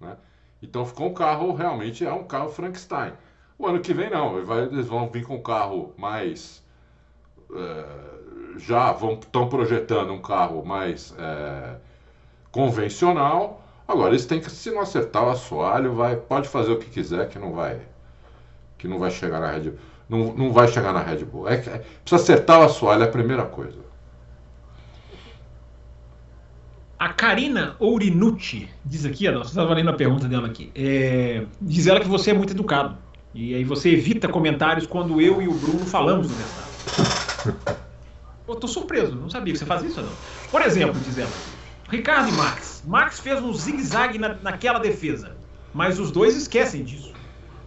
né? Então ficou um carro, realmente é um carro Frankenstein. O ano que vem não, eles vão vir com um carro mais. É, já estão projetando um carro mais é, convencional. Agora eles têm que, se não acertar o assoalho, vai, pode fazer o que quiser que não vai. Que não vai chegar na Red Bull. Não, não vai chegar na Red Bull. É, é, precisa acertar o assoalho, é a primeira coisa. A Karina Ourinucci diz aqui, você estava lendo a pergunta dela aqui. É, diz ela que você é muito educado. E aí você evita comentários quando eu e o Bruno falamos do Verstappen. Eu tô surpreso, não sabia que você faz isso não. Por exemplo, diz ela, Ricardo e Max. Max fez um zigue-zague na, naquela defesa, mas os dois esquecem disso.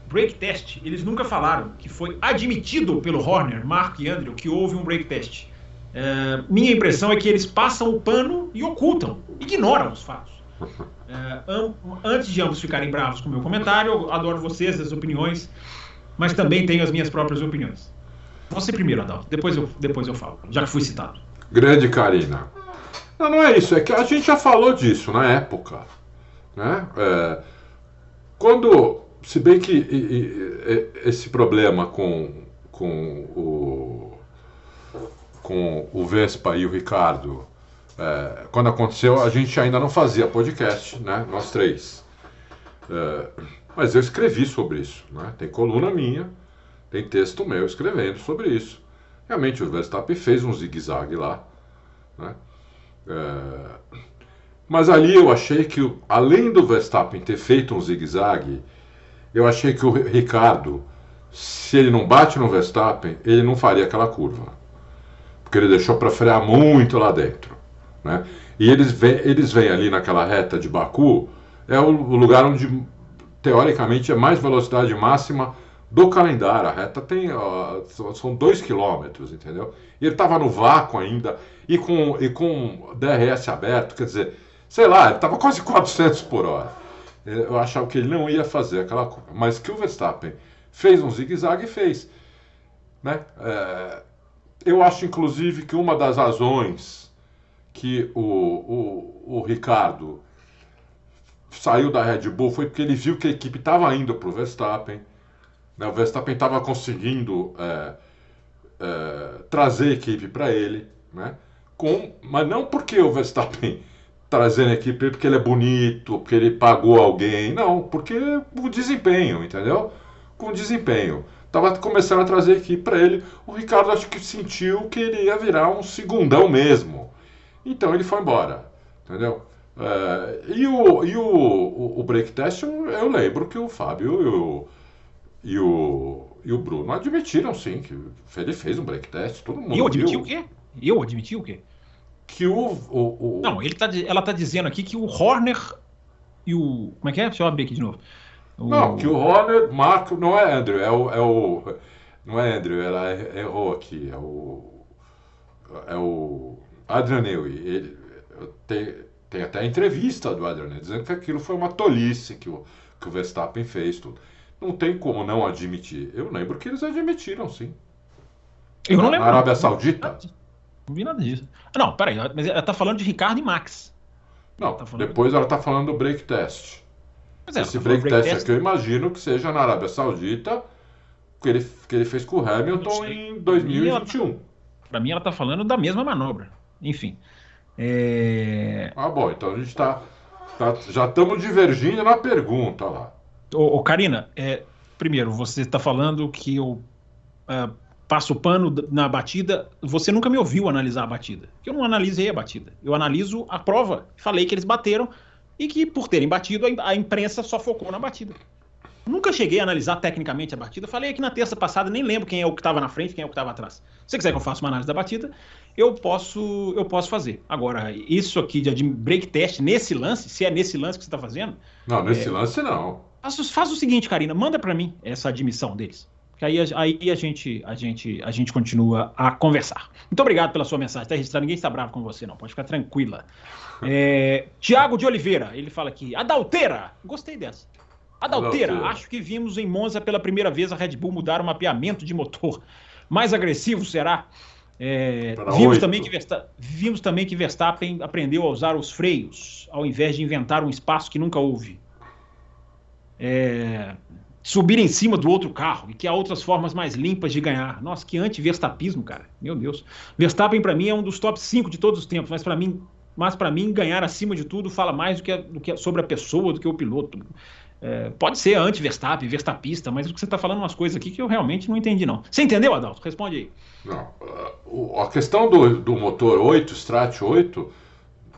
Break test, eles nunca falaram que foi admitido pelo Horner, Marco e Andrew que houve um break test. É, minha impressão é que eles passam o pano e ocultam, ignoram os fatos. É, antes de ambos ficarem bravos com o meu comentário, eu adoro vocês, as opiniões, mas também tenho as minhas próprias opiniões. Você primeiro, Adalto, depois eu, depois eu falo, já que fui citado. Grande Karina. Não, não é isso. É que a gente já falou disso na época. Né? É, quando, se bem que e, e, esse problema com, com o com o Vespa e o Ricardo, é, quando aconteceu, a gente ainda não fazia podcast, né? Nós três. É, mas eu escrevi sobre isso, né? Tem coluna minha, tem texto meu escrevendo sobre isso. Realmente o Verstappen fez um zigue-zague lá, né? É, mas ali eu achei que, além do Verstappen ter feito um zigue-zague, eu achei que o Ricardo, se ele não bate no Verstappen, ele não faria aquela curva. Porque ele deixou para frear muito lá dentro. Né? E eles vêm, eles vêm ali naquela reta de Baku, é o lugar onde, teoricamente, é mais velocidade máxima do calendário. A reta tem. são dois quilômetros, entendeu? E ele estava no vácuo ainda, e com, e com DRS aberto, quer dizer, sei lá, ele estava quase 400 por hora. Eu achava que ele não ia fazer aquela coisa. Mas que o Verstappen fez um zigue-zague, fez. Né? É, eu acho, inclusive, que uma das razões que o, o, o Ricardo saiu da Red Bull foi porque ele viu que a equipe estava indo para o Verstappen. Né? O Verstappen estava conseguindo é, é, trazer a equipe para ele. Né? Com, mas não porque o Verstappen trazendo a equipe porque ele é bonito, porque ele pagou alguém. Não, porque o desempenho, entendeu? Com desempenho estava começando a trazer aqui para ele. O Ricardo acho que sentiu que ele ia virar um segundão mesmo. Então ele foi embora, entendeu? É, e o, e o, o, o break test, eu, eu, lembro que o Fábio e o, e o, e o Bruno admitiram sim que ele fez um break test. Todo mundo eu admiti o quê? Eu admiti o quê? Que o, o, o... Não, ele tá, ela está dizendo aqui que o Horner e o. Como é que é? Deixa eu abrir aqui de novo. Não, que o Horner, Marco, não é Andrew, é o. É o não é Andrew, ela errou aqui. É o. É o. Adrian Newey. Ele, tem, tem até a entrevista do Adrian Newey dizendo que aquilo foi uma tolice que o, que o Verstappen fez. Tudo. Não tem como não admitir. Eu lembro que eles admitiram, sim. Eu não lembro. Na Arábia Saudita? Não vi nada disso. Não, peraí, mas ela tá falando de Ricardo e Max. Não, tá depois ela tá falando do break test. É, Esse break, break test, aqui eu imagino que seja na Arábia Saudita, que ele, que ele fez com o Hamilton em 2021. Para mim, ela está falando da mesma manobra. Enfim. É... Ah, bom, então a gente está. Tá, já estamos divergindo na pergunta lá. Ô, ô Karina, é, primeiro, você está falando que eu é, passo pano na batida. Você nunca me ouviu analisar a batida. Eu não analisei a batida. Eu analiso a prova. Falei que eles bateram e que, por terem batido, a imprensa só focou na batida. Nunca cheguei a analisar tecnicamente a batida. Falei aqui na terça passada, nem lembro quem é o que estava na frente, quem é o que estava atrás. Se você quiser que eu faça uma análise da batida, eu posso, eu posso fazer. Agora, isso aqui de break test nesse lance, se é nesse lance que você está fazendo. Não, nesse é... lance não. Faz, faz, o seguinte, Karina, manda para mim essa admissão deles. Que aí, aí a, gente, a, gente, a gente continua a conversar. Muito obrigado pela sua mensagem. Está registrado, ninguém está bravo com você, não. Pode ficar tranquila. É, Tiago de Oliveira, ele fala aqui. Adalteira! Gostei dessa. Adalteira, acho que vimos em Monza pela primeira vez a Red Bull mudar o mapeamento de motor. Mais agressivo será? É, vimos, também vimos também que Verstappen aprendeu a usar os freios, ao invés de inventar um espaço que nunca houve. É, subir em cima do outro carro e que há outras formas mais limpas de ganhar. Nossa, que anti-verstapismo, cara. Meu Deus. Verstappen, para mim, é um dos top 5 de todos os tempos, mas para mim, mas para mim, ganhar acima de tudo fala mais do que, do que sobre a pessoa do que o piloto. É, pode ser anti-Verstappen, verstapista, mas o que você está falando umas coisas aqui que eu realmente não entendi, não. Você entendeu, Adalto? Responde aí. Não. A questão do, do motor 8, Strat 8,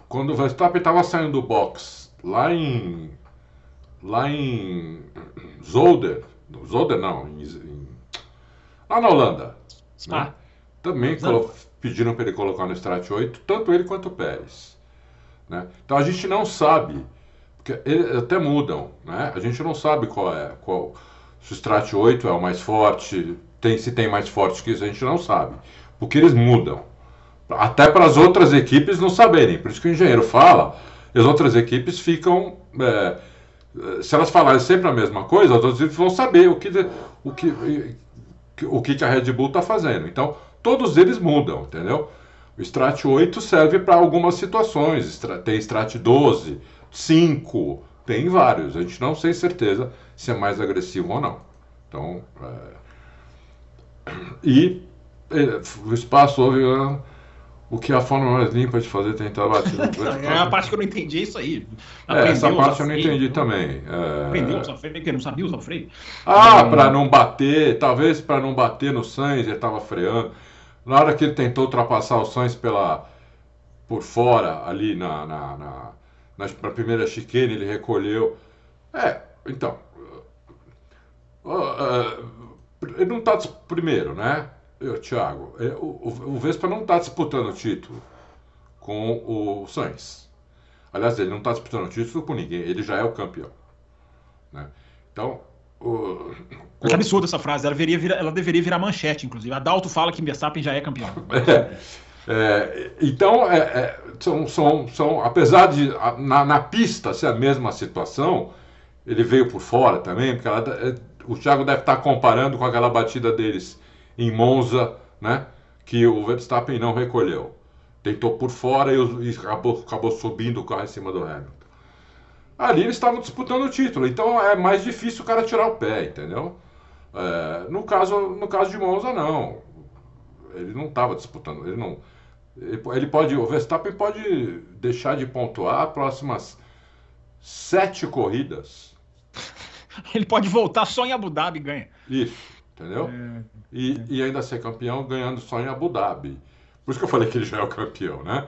quando o Verstappen estava saindo do box lá em. Lá em Zolder. Zolder não, em, em, lá na Holanda. Né? Também pediram para ele colocar no Strat 8, tanto ele quanto o Pérez. Né? Então a gente não sabe, porque eles até mudam, né? a gente não sabe qual é, qual, se o Strat 8 é o mais forte, tem, se tem mais forte que isso, a gente não sabe, porque eles mudam. Até para as outras equipes não saberem, por isso que o engenheiro fala, e as outras equipes ficam. É, se elas falarem sempre a mesma coisa, as equipes vão saber o que, o que, o que a Red Bull está fazendo. Então, todos eles mudam, entendeu? O Strat 8 serve para algumas situações. Tem Strat 12, 5, tem vários. A gente não tem certeza se é mais agressivo ou não. Então, é... [coughs] e o espaço houve o que a forma mais limpa de fazer [laughs] é tentar bater. é a parte que eu não entendi, é isso aí. É, essa parte eu não entendi também. É... Aprendeu a usar freio, porque não sabia usar freio. Ah, é... para não bater, talvez para não bater no Sainz, ele estava freando. Na hora que ele tentou ultrapassar o Sainz pela, por fora, ali na, na, na, na, na primeira chicane, ele recolheu. É, então. Uh, uh, ele não está primeiro, né? Eu, Thiago, é, o, o Vespa não está disputando o título com o Sainz. Aliás, ele não está disputando o título com ninguém, ele já é o campeão. Né? Então. O, que absurda essa frase, ela deveria, virar, ela deveria virar manchete, inclusive. A Dalto fala que Verstappen já é campeão. [laughs] É, é, então, é, é, são, são, são, apesar de na, na, pista ser a mesma situação, ele veio por fora também, porque ela, é, o Thiago deve estar comparando com aquela batida deles em Monza, né? Que o Verstappen não recolheu. Tentou por fora e, e acabou, acabou subindo o carro em cima do Hamilton. Ali eles estavam disputando o título, então é mais difícil o cara tirar o pé, entendeu? É, no, caso, no caso de Monza, não. Ele não estava disputando, ele não. Ele pode, o Verstappen pode deixar de pontuar próximas sete corridas. [laughs] Ele pode voltar só em Abu Dhabi e ganha. Isso, entendeu? É e, e ainda ser campeão ganhando só em Abu Dhabi. Por isso que eu falei que ele já é o campeão, né?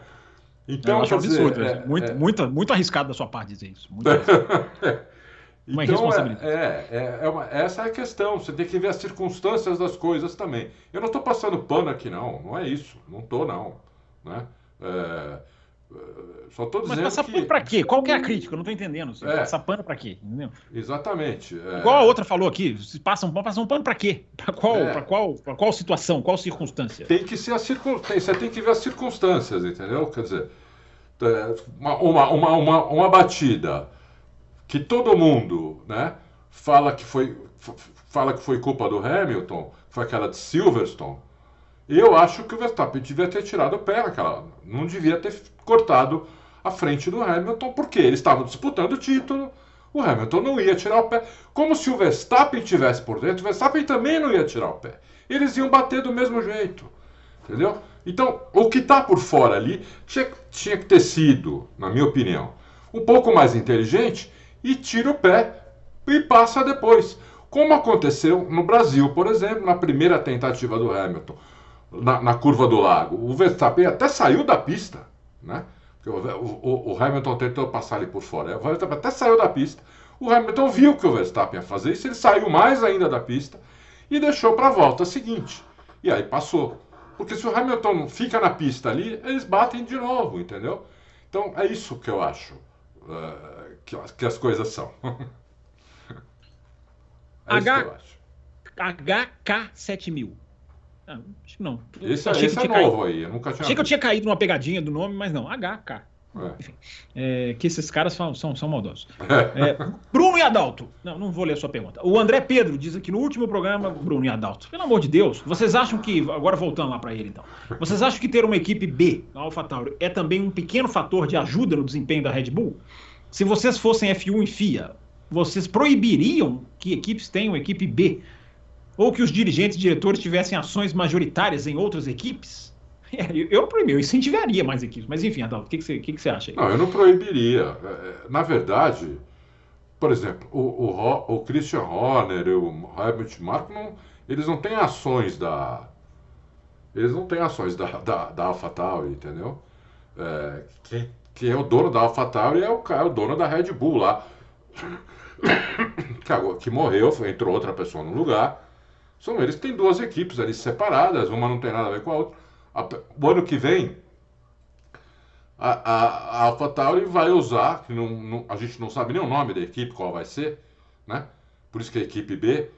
Então, eu acho dizer, absurdo. É, muito, é... Muito, muito arriscado da sua parte dizer isso. Muito [laughs] uma então, é, é, é uma, essa é a questão. Você tem que ver as circunstâncias das coisas também. Eu não estou passando pano aqui, não. Não é isso. Não estou, não. Né? É, só tô dizendo Mas passar que... pano pra quê? Qual que é a crítica? Eu não tô entendendo. Você é. Passar pano pra quê? Entendeu? Exatamente. É... Igual a outra falou aqui, se passa um pano, passa um pano pra quê? Pra qual, é. pra qual, pra qual situação, qual circunstância? Tem que ser a circunstância, você tem que ver as circunstâncias, entendeu? Quer dizer, uma, uma, uma, uma, uma batida que todo mundo né, fala, que foi, fala que foi culpa do Hamilton, foi aquela de Silverstone, eu acho que o Verstappen devia ter tirado o pé naquela. Não devia ter cortado a frente do Hamilton, porque eles estavam disputando o título. O Hamilton não ia tirar o pé. Como se o Verstappen tivesse por dentro, o Verstappen também não ia tirar o pé. Eles iam bater do mesmo jeito. Entendeu? Então, o que está por fora ali tinha, tinha que ter sido, na minha opinião, um pouco mais inteligente e tira o pé e passa depois. Como aconteceu no Brasil, por exemplo, na primeira tentativa do Hamilton na, na, curva do lago. O Verstappen até saiu da pista, né? O, o, o, Hamilton tentou passar ali por fora. O Verstappen até saiu da pista. O Hamilton viu que o Verstappen ia fazer isso, ele saiu mais ainda da pista e deixou para a volta seguinte. E aí passou. Porque se o Hamilton fica na pista ali, eles batem de novo, entendeu? Então é isso que eu acho uh, que, que, as coisas são. [laughs] é H... HK7000. Ah, acho que não. Esse, achei esse que é novo caído. aí, eu nunca tinha Achei que eu tinha caído numa pegadinha do nome, mas não, HK. É. Enfim, é, que esses caras são, são, são maldosos. [laughs] É, Bruno e Adalto. Não, não vou ler a sua pergunta. O André Pedro diz aqui no último programa, Bruno e Adalto. Pelo amor de Deus, vocês acham que. Agora voltando lá para ele então. Vocês acham que ter uma equipe B na AlphaTauri é também um pequeno fator de ajuda no desempenho da Red Bull? Se vocês fossem F1 e FIA, vocês proibiriam que equipes tenham equipe B ou que os dirigentes e diretores tivessem ações majoritárias em outras equipes? [laughs] É, eu, eu incentivaria mais equipes, mas enfim, Adalto, o que, que, você, que, que você acha aí? Não, eu não proibiria. É, é, na verdade, por exemplo, o, o, o Christian Horner o Herbert Marko, não, eles não têm ações da. Eles não têm ações da, da, da AlphaTauri, entendeu? É, quem, quem é o dono da AlphaTauri é o, é o dono da Red Bull lá. [coughs] Que, que morreu, entrou outra pessoa no lugar. São eles que têm duas equipes ali separadas, uma não tem nada a ver com a outra. O ano que vem, a, a, a AlphaTauri vai usar, que não, não, a gente não sabe nem o nome da equipe, qual vai ser, né? Por isso que a equipe B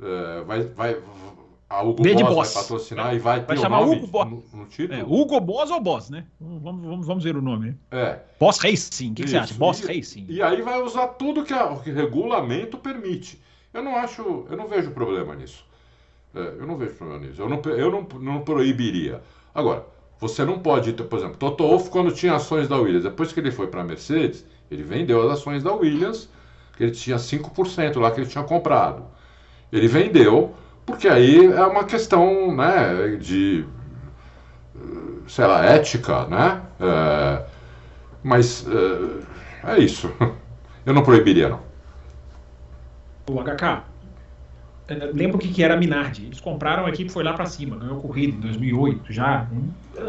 uh, vai, vai, a Hugo Boss, Boss, vai patrocinar é. e vai, vai ter chamar o nome Hugo Boss. No, no título. É, Hugo Boss ou Boss, né? Vamos, vamos, vamos ver o nome. É. Boss Racing, o que, que, você acha? Boss e, Racing. E aí vai usar tudo que, o regulamento permite. Eu não acho, eu não vejo problema nisso. É, eu não vejo problema nisso. Eu não, eu não, não proibiria. Agora, Você não pode, por exemplo, Toto Wolff, quando tinha ações da Williams, depois que ele foi para a Mercedes, ele vendeu as ações da Williams, que ele tinha 5% lá que ele tinha comprado. Ele vendeu, porque aí é uma questão né, de, sei lá, ética, né? É, mas é, é isso. [laughs] Eu não proibiria, não. O HK, lembra o que, que era a Minardi. Eles compraram a equipe foi lá para cima, ganhou corrida em 2008 já.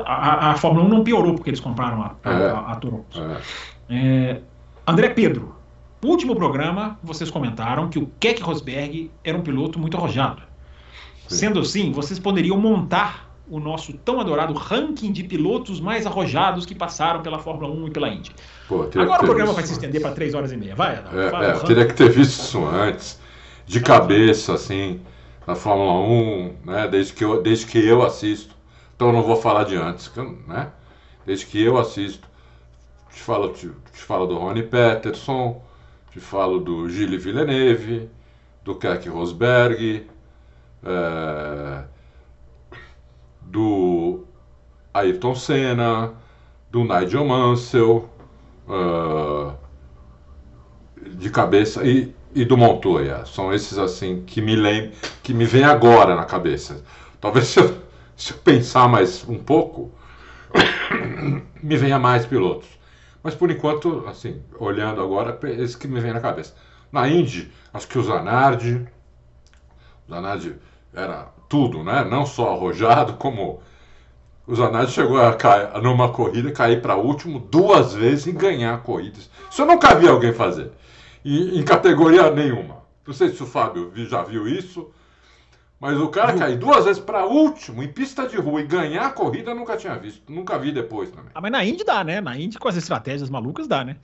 A, a, Fórmula 1 não piorou porque eles compraram a, a, é, a Toronto. É. É, André Pedro, no último programa vocês comentaram que o Keck Rosberg era um piloto muito arrojado. Sim. Sendo assim, vocês poderiam montar o nosso tão adorado ranking de pilotos mais arrojados que passaram pela Fórmula 1 e pela Indy. Pô, Agora o programa vai se estender para três horas e meia. Vai, Adão, é, é, teria que ter visto isso antes de cabeça, assim, na Fórmula 1, né? Desde que eu, desde que eu assisto. Então eu não vou falar de antes, né? Desde que eu assisto. Te falo, te, te falo do Ronnie Peterson, te falo do Gilles Villeneuve, do Keck Rosberg, é, do Ayrton Senna, do Nigel Mansell, uh, de cabeça. E e do Montoya. São esses assim que me lembram, que me vem agora na cabeça. Talvez [laughs] se eu, se eu pensar mais um pouco, [coughs] me venha mais pilotos. Mas por enquanto, assim, olhando agora, esse que me vem na cabeça. Na Indy, acho que o Zanardi, o Zanardi era tudo, né? Não só arrojado, como o Zanardi chegou a cair numa corrida, cair para último duas vezes e ganhar corridas. Isso eu nunca vi alguém fazer em, em categoria nenhuma. Não sei se o Fábio já viu isso, mas o cara cair duas vezes para último em pista de rua e ganhar a corrida eu nunca tinha visto. Nunca vi depois também. Ah, mas na Indy dá, né? Na Indy com as estratégias malucas dá, né?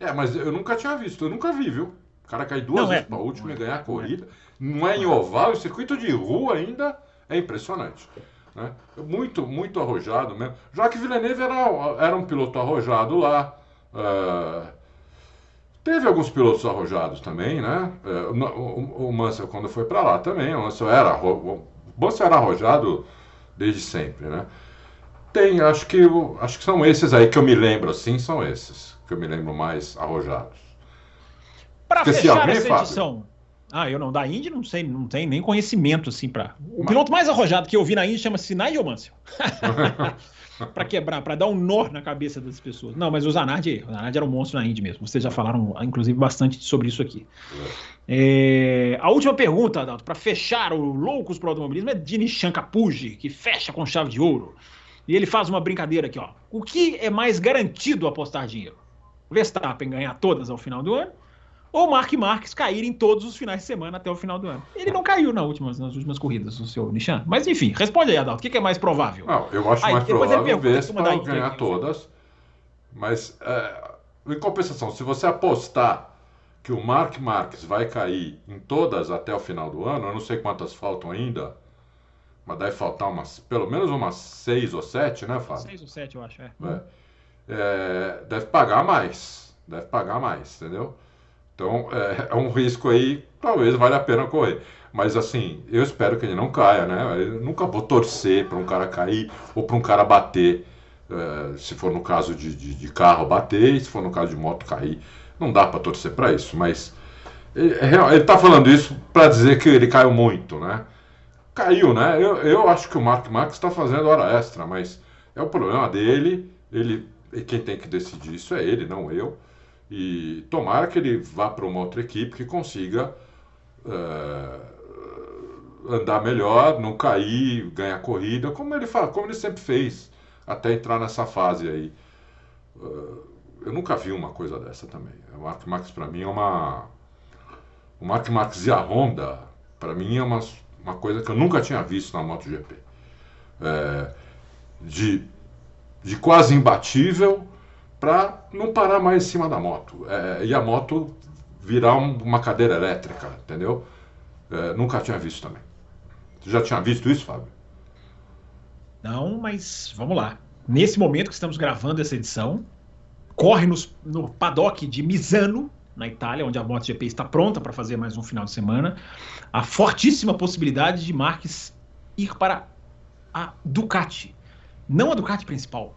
É, mas eu nunca tinha visto, eu nunca vi, viu? O cara cair duas não, vezes é, para último e ganhar a corrida. Não é em oval, o circuito de rua ainda é impressionante. Né? Muito, muito arrojado mesmo. Já que Villeneuve era, era um piloto arrojado lá. Uh, Teve alguns pilotos arrojados também, né? É, o, Mansell, quando foi para lá também, o Mansell era, o Mansell era arrojado desde sempre, né? Tem, acho que, acho que são esses aí que eu me lembro, assim, são esses que eu me lembro mais arrojados. Para fechar essa edição, ah, eu não, da Indy não sei, não tem nem conhecimento, assim, para... O Mas... piloto mais arrojado que eu vi na Indy chama-se Nigel Mansell. [laughs] para quebrar, para dar um nó na cabeça das pessoas. Não, mas o Zanardi, o Zanardi era um monstro na Indy mesmo. Vocês já falaram, inclusive, bastante sobre isso aqui. É, a última pergunta, Adalto, para fechar o Loucos pro Automobilismo é de Nishan Capuji, que fecha com chave de ouro. E ele faz uma brincadeira aqui, ó. O que é mais garantido apostar dinheiro? Verstappen ganhar todas ao final do ano ou Mark Marques cair em todos os finais de semana até o final do ano. Ele não caiu na últimas, nas últimas corridas, o seu Nishan. Mas enfim, responde aí, Adalto. O que, é mais provável? Não, eu acho aí, mais provável Vespa ganhar aqui, todas. Mas, é, em compensação, se você apostar que o Mark Marques vai cair em todas até o final do ano, eu não sei quantas faltam ainda, mas deve faltar umas, pelo menos umas seis ou sete, né, Fábio? Seis ou sete, eu acho, é. é. é deve pagar mais. Deve pagar mais, entendeu? Então é, [laughs] é, um risco aí, talvez valha a pena correr. Mas assim, eu espero que ele não caia, né? Eu nunca vou torcer para um cara cair ou para um cara bater. É, se for no caso de, de, de, carro, bater, se for no caso de moto, cair. Não dá para torcer para isso, mas ele está falando isso para dizer que ele caiu muito, né? Caiu, né? Eu, eu acho que o Mark Marques está fazendo hora extra, mas é o problema dele. Ele, quem tem que decidir isso é ele, não eu. E tomara que ele vá para uma outra equipe que consiga uh, andar melhor, não cair, ganhar corrida, como ele, fala, como ele sempre fez, até entrar nessa fase aí. Uh, eu nunca vi uma coisa dessa também. O Mark Marques para mim é uma. O Mark Marques e a Honda, para mim, é uma, uma coisa que eu nunca tinha visto na MotoGP. É, de, de quase imbatível para não parar mais em cima da moto. É, e a moto virar um, uma cadeira elétrica, entendeu? É, nunca tinha visto também. Você já tinha visto isso, Fábio? Não, mas vamos lá. Nesse momento que estamos gravando essa edição, corre nos, no paddock de Misano, na Itália, onde a MotoGP está pronta para fazer mais um final de semana, a fortíssima possibilidade de Marques ir para a Ducati. Não a Ducati principal.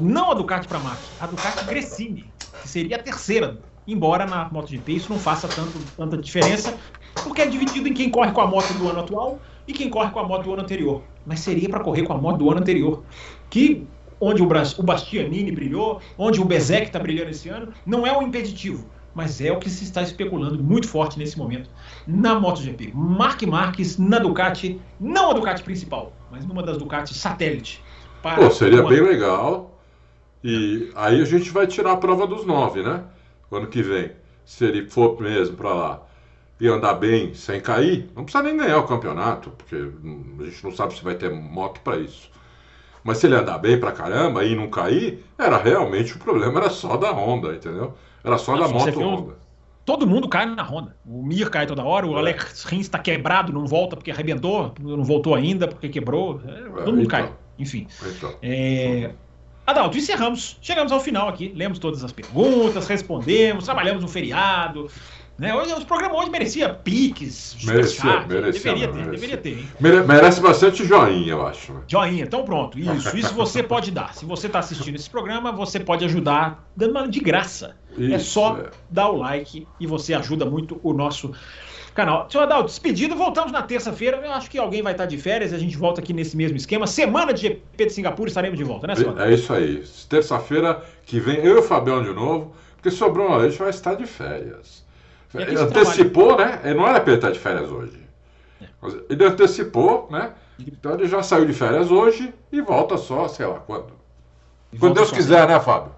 Não a Ducati para Mark, a Ducati Gresini, que seria a terceira. Embora na MotoGP isso não faça tanto, tanta diferença, porque é dividido em quem corre com a moto do ano atual e quem corre com a moto do ano anterior. Mas seria para correr com a moto do ano anterior. Que onde o, o Bastianini brilhou, onde o Bezek está brilhando esse ano, não é um impeditivo, mas é o que se está especulando muito forte nesse momento na MotoGP. Mark Marques na Ducati, não a Ducati principal, mas numa das Ducati satélite. Pô, seria bem legal. E aí a gente vai tirar a prova dos nove, né? O ano que vem. Se ele for mesmo para lá e andar bem sem cair, não precisa nem ganhar o campeonato, porque a gente não sabe se vai ter moto para isso. Mas se ele andar bem pra caramba e não cair, era realmente o problema, era só da Honda, entendeu? Era só da moto Honda. Todo mundo cai na Honda. O Mir cai toda hora, o é. Alex Rins está quebrado, não volta porque arrebentou, não voltou ainda porque quebrou. É, todo mundo então, cai. Enfim. É... Adalto, encerramos. Chegamos ao final aqui. Lemos todas as perguntas, respondemos, trabalhamos no feriado. Né? Hoje, os programas hoje merecia piques, merecia, merecia, deveria ter, deveria ter. Hein? merece bastante joinha, eu acho. Né? Joinha, então pronto. Isso, isso você pode dar. Se você está assistindo esse programa, você pode ajudar dando uma de graça. É isso, é só é. dar o like e você ajuda muito o nosso canal. Senhor Adalto, despedido, voltamos na terça-feira. Eu acho que alguém vai estar de férias, a gente volta aqui nesse mesmo esquema. Semana de GP de Singapura estaremos de volta, né, senhor? É isso aí. Terça-feira que vem, eu e o Fabião de novo, porque sobrou a gente vai estar de férias. Ele antecipou, né? Ele não era para ele estar de férias hoje. É. Ele antecipou, né? Então ele já saiu de férias hoje e volta só, sei lá quando. Quando Deus quiser, né, Fábio?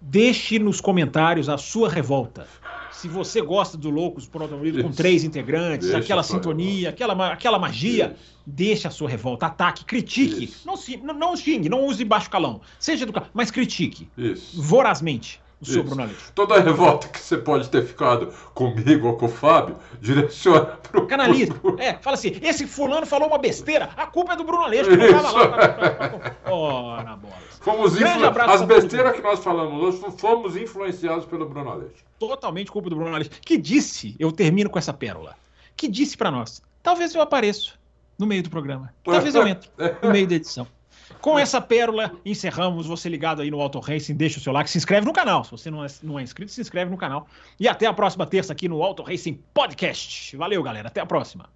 Deixe nos comentários a sua revolta. Se você gosta do Loucos por Automobilismo com três integrantes, Deixa aquela sintonia, aquela, aquela magia, deixe a sua revolta, ataque, critique. Não, não, não xingue, não use baixo calão. Seja educado, mas critique. Isso. Vorazmente o seu Bruno Aleixo. Toda a revolta que você pode ter ficado comigo ou com o Fábio, direciona pro. Canalista. Pro... É, fala assim: esse fulano falou uma besteira, a culpa é do Bruno Aleixo, que não tava lá. Ora, bola. Fomos influ... As besteiras que nós falamos hoje fomos influenciados pelo Bruno Aleixo. Totalmente culpa do Bruno Aleixo. Que disse, eu termino com essa pérola, que disse para nós: talvez eu apareça no meio do programa. Talvez eu entre no meio da edição. Com essa pérola, encerramos. Você ligado aí no Auto Racing, deixa o seu like, se inscreve no canal. Se você não é, não é inscrito, se inscreve no canal. E até a próxima terça aqui no Auto Racing Podcast. Valeu, galera. Até a próxima.